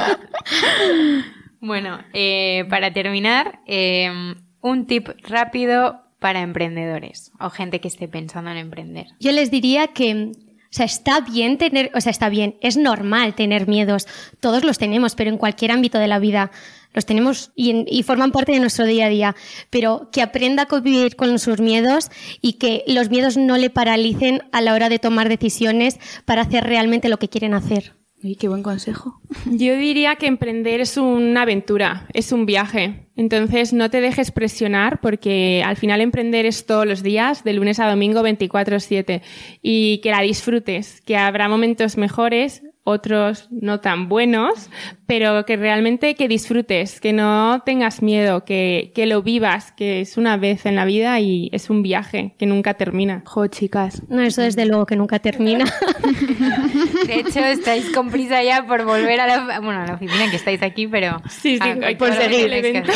bueno, eh, para terminar, em, un tip rápido para emprendedores o gente que esté pensando en emprender. Yo les diría que o sea, está bien tener, o sea, está bien, es normal tener miedos. Todos los tenemos, pero en cualquier ámbito de la vida los tenemos y, forman parte de nuestro día a día, pero que aprenda a convivir con sus miedos y que los miedos no le paralicen a la hora de tomar decisiones para hacer realmente lo que quieren hacer. Y qué buen consejo. Yo diría que emprender es una aventura, es un viaje. Entonces no te dejes presionar porque al final emprender es todos los días, de lunes a domingo 24/7 y que la disfrutes, que habrá momentos mejores otros no tan buenos, pero que realmente que disfrutes, que no tengas miedo, que, que lo vivas, que es una vez en la vida y es un viaje que nunca termina. Jo, chicas. No, eso desde luego que nunca termina. De hecho, estáis con prisa ya por volver a la, bueno, a la oficina que estáis aquí, pero... Sí, por seguir.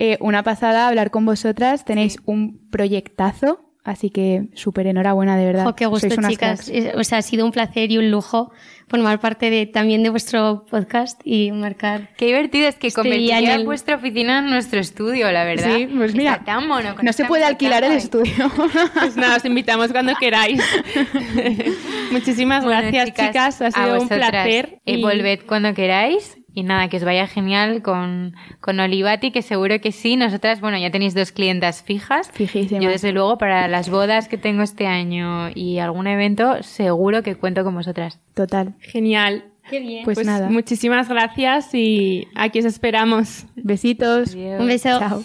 Eh, una pasada hablar con vosotras. Tenéis un proyectazo, así que súper enhorabuena, de verdad. Qué gusto, Sois unas chicas. cracks. O sea, ha sido un placer y un lujo formar parte de, también de vuestro podcast y marcar. Qué divertido es que Estoy convertiría en el- vuestra oficina en nuestro estudio, la verdad. Sí, pues mira, Está tan mono. No se puede alquilar el estudio. Pues nada, os invitamos cuando queráis. Muchísimas Bueno, gracias, chicas. Ha a sido un placer. Y- volved cuando queráis. Y nada, que os vaya genial con, con Olivati, que seguro que sí. Nosotras, bueno, ya tenéis dos clientas fijas. Fijísimas. Yo, desde luego, para las bodas que tengo este año y algún evento, seguro que cuento con vosotras. Total. Genial. Qué bien. Pues, nada. Muchísimas gracias y aquí os esperamos. Besitos. Adiós. un beso. Chao.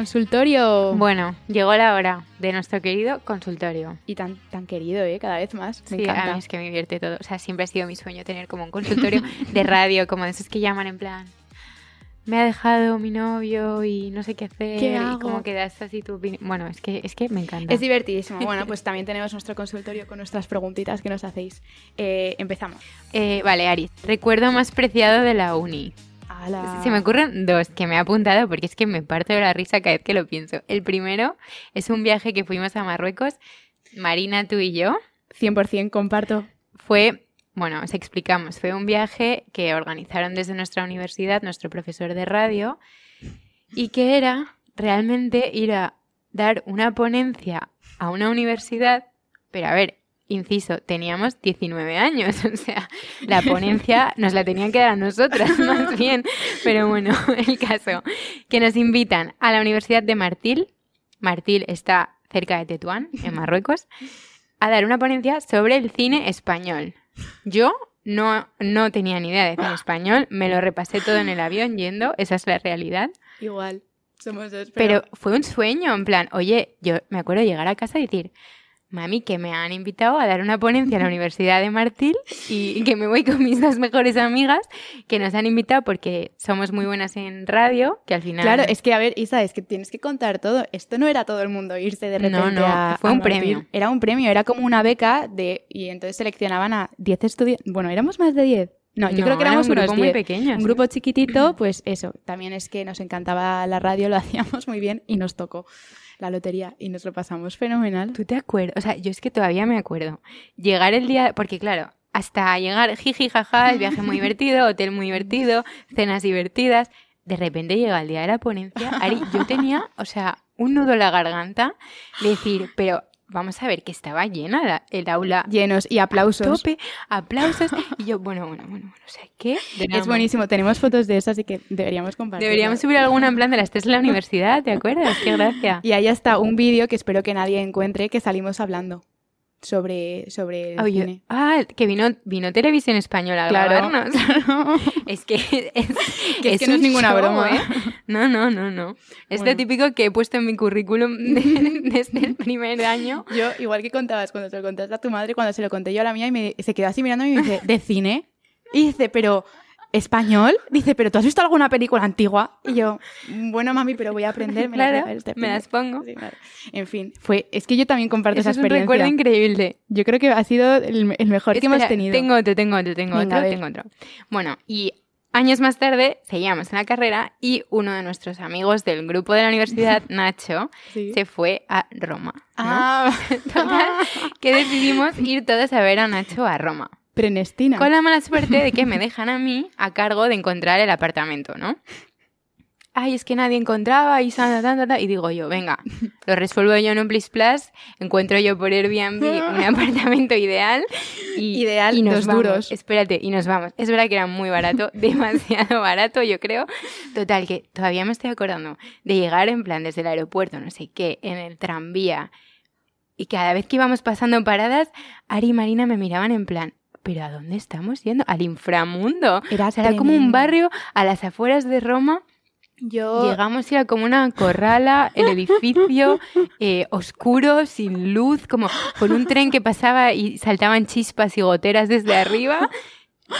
Consultorio. Bueno, llegó la hora de nuestro querido consultorio. Y tan, tan querido, ¿eh? Cada vez más. Me Sí, encanta. a mí es que me divierte todo. O sea, siempre ha sido mi sueño tener como un consultorio de radio, como de esos que llaman en plan. Me ha dejado mi novio y no sé qué hacer. ¿Qué y hago? como que das así tu opinión. Bueno, es que, es que me encanta. Es divertidísimo. Bueno, pues también tenemos nuestro consultorio con nuestras preguntitas que nos hacéis. Eh, empezamos. Eh, vale, Aris. Recuerdo más preciado de la uni. Ala. Se me ocurren dos que me he apuntado porque es que me parto de la risa cada vez que lo pienso. El primero es un viaje que fuimos a Marruecos, Marina, tú y yo. 100% comparto. Fue, bueno, os explicamos, fue un viaje que organizaron desde nuestra universidad nuestro profesor de radio y que era realmente ir a dar una ponencia a una universidad, pero a ver, inciso, teníamos 19 años, o sea, la ponencia nos la tenían que dar a nosotras más bien, pero bueno, el caso, que nos invitan a la Universidad de Martil, Martil está cerca de Tetuán, en Marruecos, a dar una ponencia sobre el cine español. Yo no, no tenía ni idea de cine español, me lo repasé todo en el avión yendo, esa es la realidad. Igual. Somos dos. Pero fue un sueño, en plan, oye, yo me acuerdo llegar a casa y decir, mami, que me han invitado a dar una ponencia a la Universidad de Martil y que me voy con mis dos mejores amigas que nos han invitado porque somos muy buenas en radio, que al final... Claro, es que, a ver, Isa, es que tienes que contar todo. Esto no era todo el mundo irse de No, repente no, a- fue a un Martín. premio. Era un premio, era como una beca de y entonces seleccionaban a 10 estudiantes. Bueno, éramos más de 10. No, yo No, creo que éramos un grupo unos muy 10. pequeño, Un grupo chiquitito, pues eso. También es que nos encantaba la radio, lo hacíamos muy bien y nos tocó la lotería y nos lo pasamos fenomenal. ¿Tú te acuerdas? O sea, yo es que todavía me acuerdo. Llegar el día, porque claro, hasta llegar jiji jaja, el viaje muy divertido, hotel muy divertido, cenas divertidas. De repente llega el día de la ponencia. Ari, yo tenía, o sea, un nudo en la garganta de decir, pero vamos a ver que estaba llena la- el aula. Llenos y aplausos. Tope, aplausos. Y yo, bueno, bueno, bueno, bueno, o sea, ¿qué? Es buenísimo, tenemos fotos de eso, así que deberíamos compartir. Deberíamos subir alguna en plan de las tres de la universidad, ¿te acuerdas? Qué gracia. Y ahí está un vídeo que espero que nadie encuentre que salimos hablando sobre, sobre el Oye, cine. ah, que vino, vino Televisión Española a Claro. grabarnos. Es que es, Que es que no es un ninguna broma. ¿eh? No, no, no, no. Es Bueno. lo típico que he puesto en mi currículum de- desde el primer año. Yo, igual que contabas cuando se lo contaste a tu madre, cuando se lo conté yo a la mía, y me, se quedó así mirando y me dice, ¿de cine? Y dice, pero, ¿español? Dice, ¿pero tú has visto alguna película antigua? Y yo, bueno, mami, pero voy a aprender. Me Claro, este me las pongo. Sí, claro. En fin, fue, es que yo también comparto Eso esa es un experiencia. recuerdo increíble. Yo creo que ha sido el, el mejor que hemos Espera, tenido. Tengo otro, tengo otro, tengo Venga, otro, tengo otro. Bueno, y años más tarde seguíamos en la carrera y uno de nuestros amigos del grupo de la universidad, Nacho, Sí. se fue a Roma. ¿no? Ah, Total, que decidimos ir todos a ver a Nacho a Roma. Prenestina. Con la mala suerte de que me dejan a mí a cargo de encontrar el apartamento, ¿no? Ay, es que nadie encontraba y ta, ta, ta, y digo yo, venga, lo resuelvo yo en un Plus Plus, encuentro yo por Airbnb un apartamento ideal y, Ideal, y nos dos vamos. duros. Espérate, y nos vamos. Es verdad que era muy barato, demasiado barato, yo creo. Total, que todavía me estoy acordando de llegar en plan desde el aeropuerto, no sé qué, en el tranvía, y cada vez que íbamos pasando paradas, Ari y Marina me miraban en plan, ¿pero a dónde estamos yendo? Al inframundo. Era O sea, era como un barrio a las afueras de Roma Yo... Llegamos y era como una corrala, el edificio eh, oscuro, sin luz, como con un tren que pasaba y saltaban chispas y goteras desde arriba.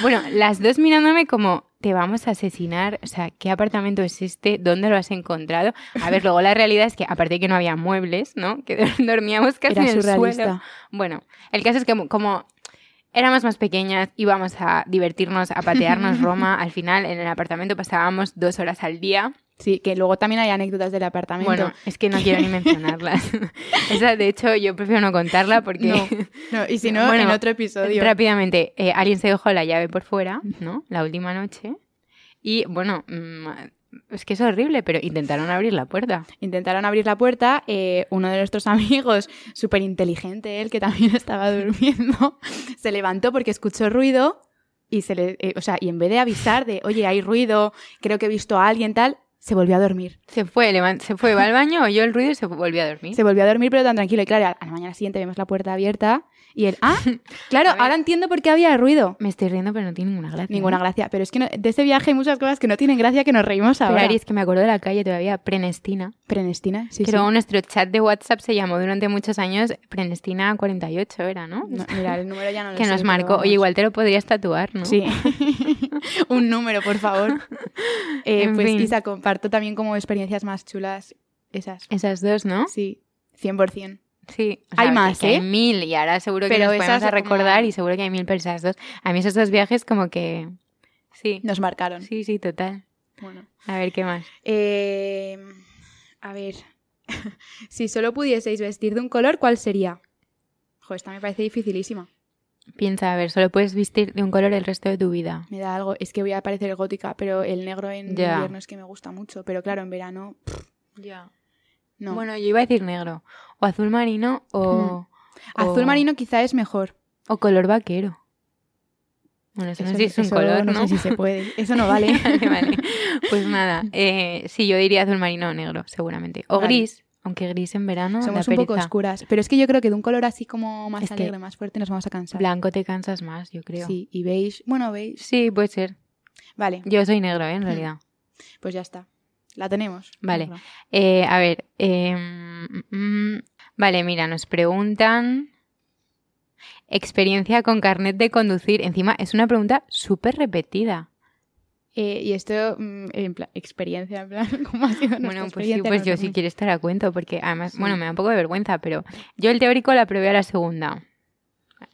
Bueno, las dos mirándome como, te vamos a asesinar, o sea, ¿qué apartamento es este? ¿Dónde lo has encontrado? A ver, luego la realidad es que, aparte de que no había muebles, ¿no? Que dormíamos casi Era en el surrealista. suelo. Bueno, el caso es que como éramos más pequeñas, íbamos a divertirnos, a patearnos Roma, al final en el apartamento pasábamos dos horas al día. Sí, que luego también hay anécdotas del apartamento. Bueno, es que no quiero ni mencionarlas. Esa, de hecho, yo prefiero no contarla porque... No, no, y si no, Bueno, en otro episodio. Rápidamente, eh, alguien se dejó la llave por fuera, ¿no? La última noche. Y bueno, mm, es que es horrible, pero intentaron abrir la puerta. Intentaron abrir la puerta, eh, uno de nuestros amigos, súper inteligente él, que también estaba durmiendo, se levantó porque escuchó ruido y se le, eh, o sea, y en vez de avisar de, oye, hay ruido, creo que he visto a alguien tal, se volvió a dormir. Se fue, se fue, va al baño, oyó el ruido y se volvió a dormir. Se volvió a dormir, pero tan tranquilo. Y claro, a la mañana siguiente vemos la puerta abierta y él, ah, claro, ahora entiendo por qué había ruido. Me estoy riendo, pero no tiene ninguna gracia. Ninguna ¿no? gracia. Pero es que no- de ese viaje hay muchas cosas que no tienen gracia que nos reímos Pero ahora. Ari, es que me acuerdo de la calle todavía, Prenestina. Prenestina, sí, luego nuestro chat de WhatsApp se llamó durante muchos años Prenestina 48, era, ¿no? No, mira, el número ya no lo que sé, nos pero marcó. Oye, igual te lo podrías tatuar, ¿no? Sí. Un número, por favor. Eh, En pues fin. Isa, comparto también como experiencias más chulas esas. Esas dos, ¿no? Sí, 100%. Sí. o Hay más, que, que ¿eh? Hay mil y ahora seguro que Pero nos podemos a recordar como- y seguro que hay mil, pero esas dos. A mí esos dos viajes como que... Sí. Nos marcaron. Sí, sí, total. Bueno. A ver, ¿qué más? Eh, a ver. si solo pudieseis vestir de un color, ¿cuál sería? Jo, esta me parece dificilísima. Piensa, a ver, solo puedes vestir de un color el resto de tu vida. Me da algo. Es que voy a parecer gótica, pero el negro en invierno es que me gusta mucho. Pero claro, en verano, Ya. no. Bueno, yo iba a decir negro. O azul marino o... Azul o- marino quizá es mejor. O color vaquero. Bueno, eso, no sé si es un color, no ¿no? sé si se puede. Eso no vale. vale, vale. Pues nada, eh, sí, yo diría azul marino o negro, seguramente. O Vale. gris, aunque gris en verano Somos un poco oscuras. Pero es que yo creo que de un color así como más Es alegre, más fuerte, nos vamos a cansar. Blanco te cansas más, yo creo. Sí, y beige. Bueno, beige. Sí, puede ser. Vale, Yo soy negro, ¿eh? En realidad. pues ya está. La tenemos. Vale. Eh, a ver. eh, mm, mm, vale, mira, nos preguntan. Experiencia con carnet de conducir. Encima, es una pregunta súper repetida. Eh, y esto, mm, en plan, experiencia, en plan, ¿cómo ha sido Bueno, pues sí, pues yo los sí dos? quiero estar a cuento, porque además, Sí. bueno, me da un poco de vergüenza, pero yo el teórico la probé a la segunda.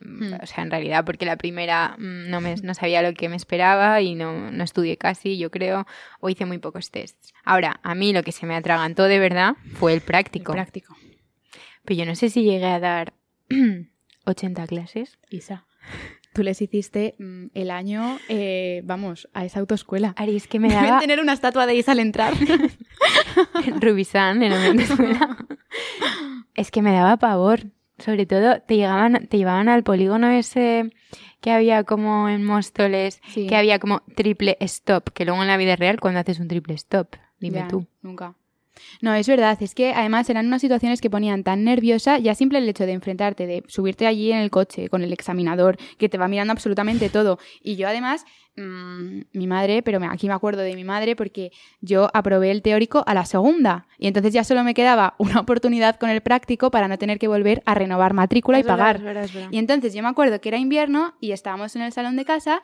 Hmm. O sea, en realidad, porque la primera mm, no, me, no sabía lo que me esperaba y no, no estudié casi, yo creo, o hice muy pocos tests. Ahora, a mí lo que se me atragantó de verdad fue el El práctico. práctico. Pero yo no sé si llegué a dar 80 clases. Isa, tú les hiciste mm, el año, eh, vamos, a esa autoescuela. Ari, es que me Deben daba tener una estatua de Isa al entrar. Rubisán en la escuela. Es que me daba pavor. Sobre todo, te llegaban, te llevaban al polígono ese que había como en Móstoles, Sí. que había como triple stop, que luego en la vida real, cuando haces un triple stop, dime Ya, tú. Nunca. No, es verdad, es que además eran unas situaciones que ponían tan nerviosa, ya simple el hecho de enfrentarte, de subirte allí en el coche con el examinador, que te va mirando absolutamente todo. Y yo además, mm, mi madre, pero aquí me acuerdo de mi madre porque yo aprobé el teórico a la segunda y entonces ya solo me quedaba una oportunidad con el práctico para no tener que volver a renovar matrícula y pagar. Y entonces yo me acuerdo que era invierno y estábamos en el salón de casa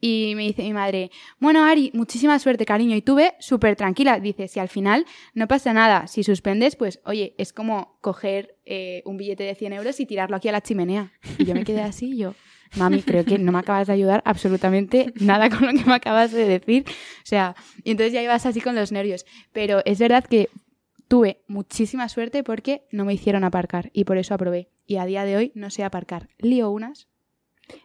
y me dice mi madre, bueno Ari, muchísima suerte cariño. Y tuve súper tranquila. Dice, si al final no pasa nada, si suspendes, pues oye, es como coger eh, un billete de 100 euros y tirarlo aquí a la chimenea. Y yo me quedé así, yo, mami, creo que no me acabas de ayudar absolutamente nada con lo que me acabas de decir. O sea, y entonces ya ibas así con los nervios. Pero es verdad que tuve muchísima suerte porque no me hicieron aparcar y por eso aprobé. Y a día de hoy no sé aparcar. Lío unas.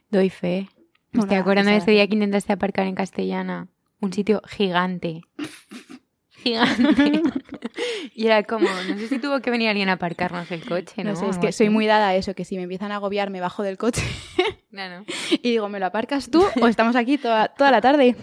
Doy fe. Me estoy acordando de ese día que intentaste aparcar en Castellana. Un sitio gigante. Gigante. y era como, no sé si tuvo que venir alguien a aparcarnos el coche, ¿no? No sé, es que soy muy dada a eso, que si me empiezan a agobiar me bajo del coche Claro. y digo, ¿me lo aparcas tú o estamos aquí toda, toda la tarde?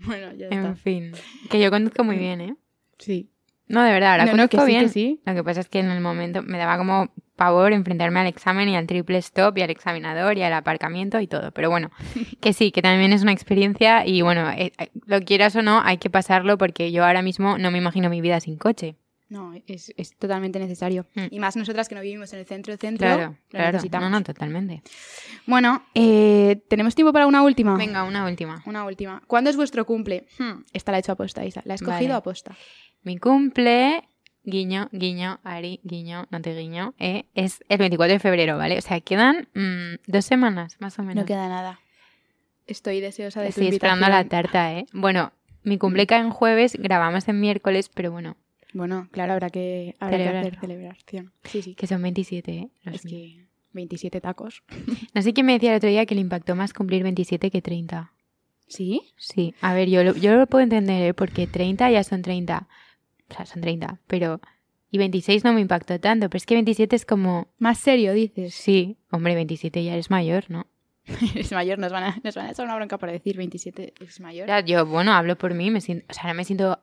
bueno, ya está. En fin. Que yo conduzco muy bien, ¿eh? Sí. No, de verdad, ahora No, no, que conduzco sí, que bien. sí. Lo que pasa es que en el momento me daba como pavor enfrentarme al examen y al triple stop y al examinador y al aparcamiento y todo. Pero bueno, que sí, que también es una experiencia y bueno, eh, eh, lo quieras o no, hay que pasarlo porque yo ahora mismo no me imagino mi vida sin coche. No, es, es totalmente necesario. Mm. Y más nosotras que no vivimos en el centro centro, Claro, lo claro. necesitamos. No, no, totalmente. Bueno, eh, ¿tenemos tiempo para una última? Venga, una última. Una última. ¿Cuándo es vuestro cumple? Hmm, esta la he hecho aposta, Isa. ¿La he escogido Vale. aposta? Mi cumple, guiño, guiño, Ari, guiño, no te guiño, eh, es el 24 de febrero, ¿vale? O sea, quedan mm, dos semanas, más o menos. No queda nada. Estoy deseosa de tu Estoy esperando la tarta, ¿eh? Bueno, mi cumple cae en jueves, grabamos en miércoles, pero bueno, Bueno, claro, habrá que, habrá que hacer celebración. Sí, sí. que son 27, ¿eh? Los Es míos. que 27 tacos. No sé quién me decía el otro día que le impactó más cumplir 27 que 30. ¿Sí? Sí, a ver, yo lo, yo lo puedo entender, ¿eh? Porque 30 ya son 30. O sea, son 30, pero... Y 26 no me impactó tanto, pero es que 27 es como... Más serio, dices. Sí, hombre, 27 ya eres mayor, ¿no? Es mayor, nos van, a, nos van a echar una bronca por decir 27 es mayor. Ya, yo, bueno, hablo por mí, me siento... O sea, ahora me siento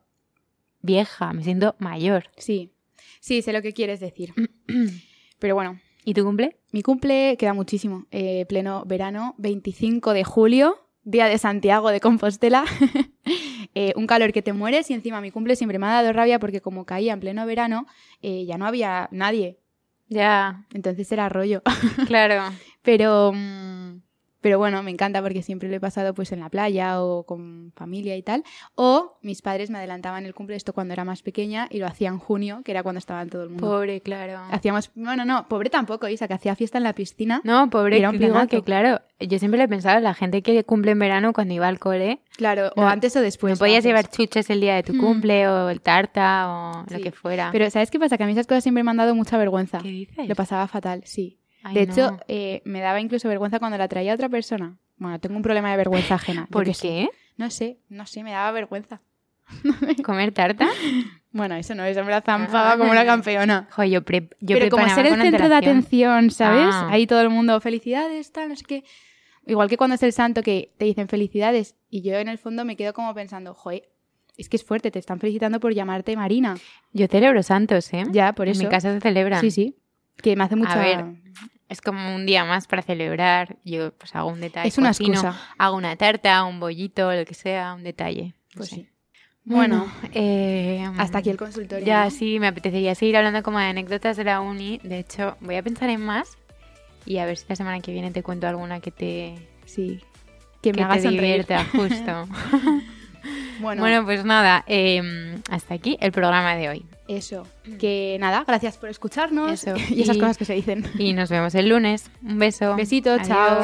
vieja, me siento mayor. Sí. Sí, sé lo que quieres decir. Pero bueno, ¿Y tu cumple? mi cumple queda muchísimo. Eh, pleno verano, 25 de julio, día de Santiago de Compostela. Eh, un calor que te mueres y encima mi cumple siempre me ha dado rabia porque como caía en pleno verano, eh, ya no había nadie. Ya, Entonces era rollo. claro. Pero, mm, pero bueno, me encanta porque siempre lo he pasado pues en la playa o con familia y tal. O mis padres me adelantaban el cumple esto cuando era más pequeña y lo hacía en junio, que era cuando estaba todo el mundo. Pobre, claro. Hacíamos, bueno, no, pobre tampoco, Isa, que hacía fiesta en la piscina. No, pobre, Era un digo que claro, yo siempre le he pensado, la gente que cumple en verano cuando iba al cole, Claro, o antes o después. no podías antes. llevar chuches el día de tu Mm. cumple o el tarta o lo que fuera. Pero ¿sabes qué pasa? Que a mí esas cosas siempre me han dado mucha vergüenza. ¿Qué dices? Lo pasaba fatal, sí. Ay, de no. hecho, eh, me daba incluso vergüenza cuando la traía otra persona. Bueno, tengo un problema de vergüenza ajena. ¿Por qué sé. No sé, no sé, me daba vergüenza. ¿Comer tarta? Bueno, eso no, eso me la zampaba como una campeona. Jo, yo, pre- yo Pero como ser el centro de atención, ¿sabes? Ah. Ahí todo el mundo, felicidades, tal, no sé qué. Igual que cuando es el santo que te dicen felicidades y yo en el fondo me quedo como pensando, joder, es que es fuerte, te están felicitando por llamarte Marina. Yo celebro santos, ¿eh? Ya, por en eso. mi casa se celebran. Sí, sí. Que me hace mucha... ver, Es como un día más para celebrar. Yo pues hago un detalle. es una cocino, excusa. Hago una tarta, un bollito, lo que sea, un detalle. Pues sé. sí. Bueno, eh, Hasta aquí el consultorio. Ya, ¿no? sí, me apetecería seguir hablando como de anécdotas de la uni. De hecho, voy a pensar en más y a ver si la semana que viene te cuento alguna que te, Sí. Que me que haga divierta, justo. Bueno, bueno, pues nada, eh, hasta aquí el programa de hoy. Eso. Que nada, gracias por escucharnos Eso. y esas Y- cosas que se dicen. Y nos vemos el lunes. Un beso. Besito, Adiós. chao.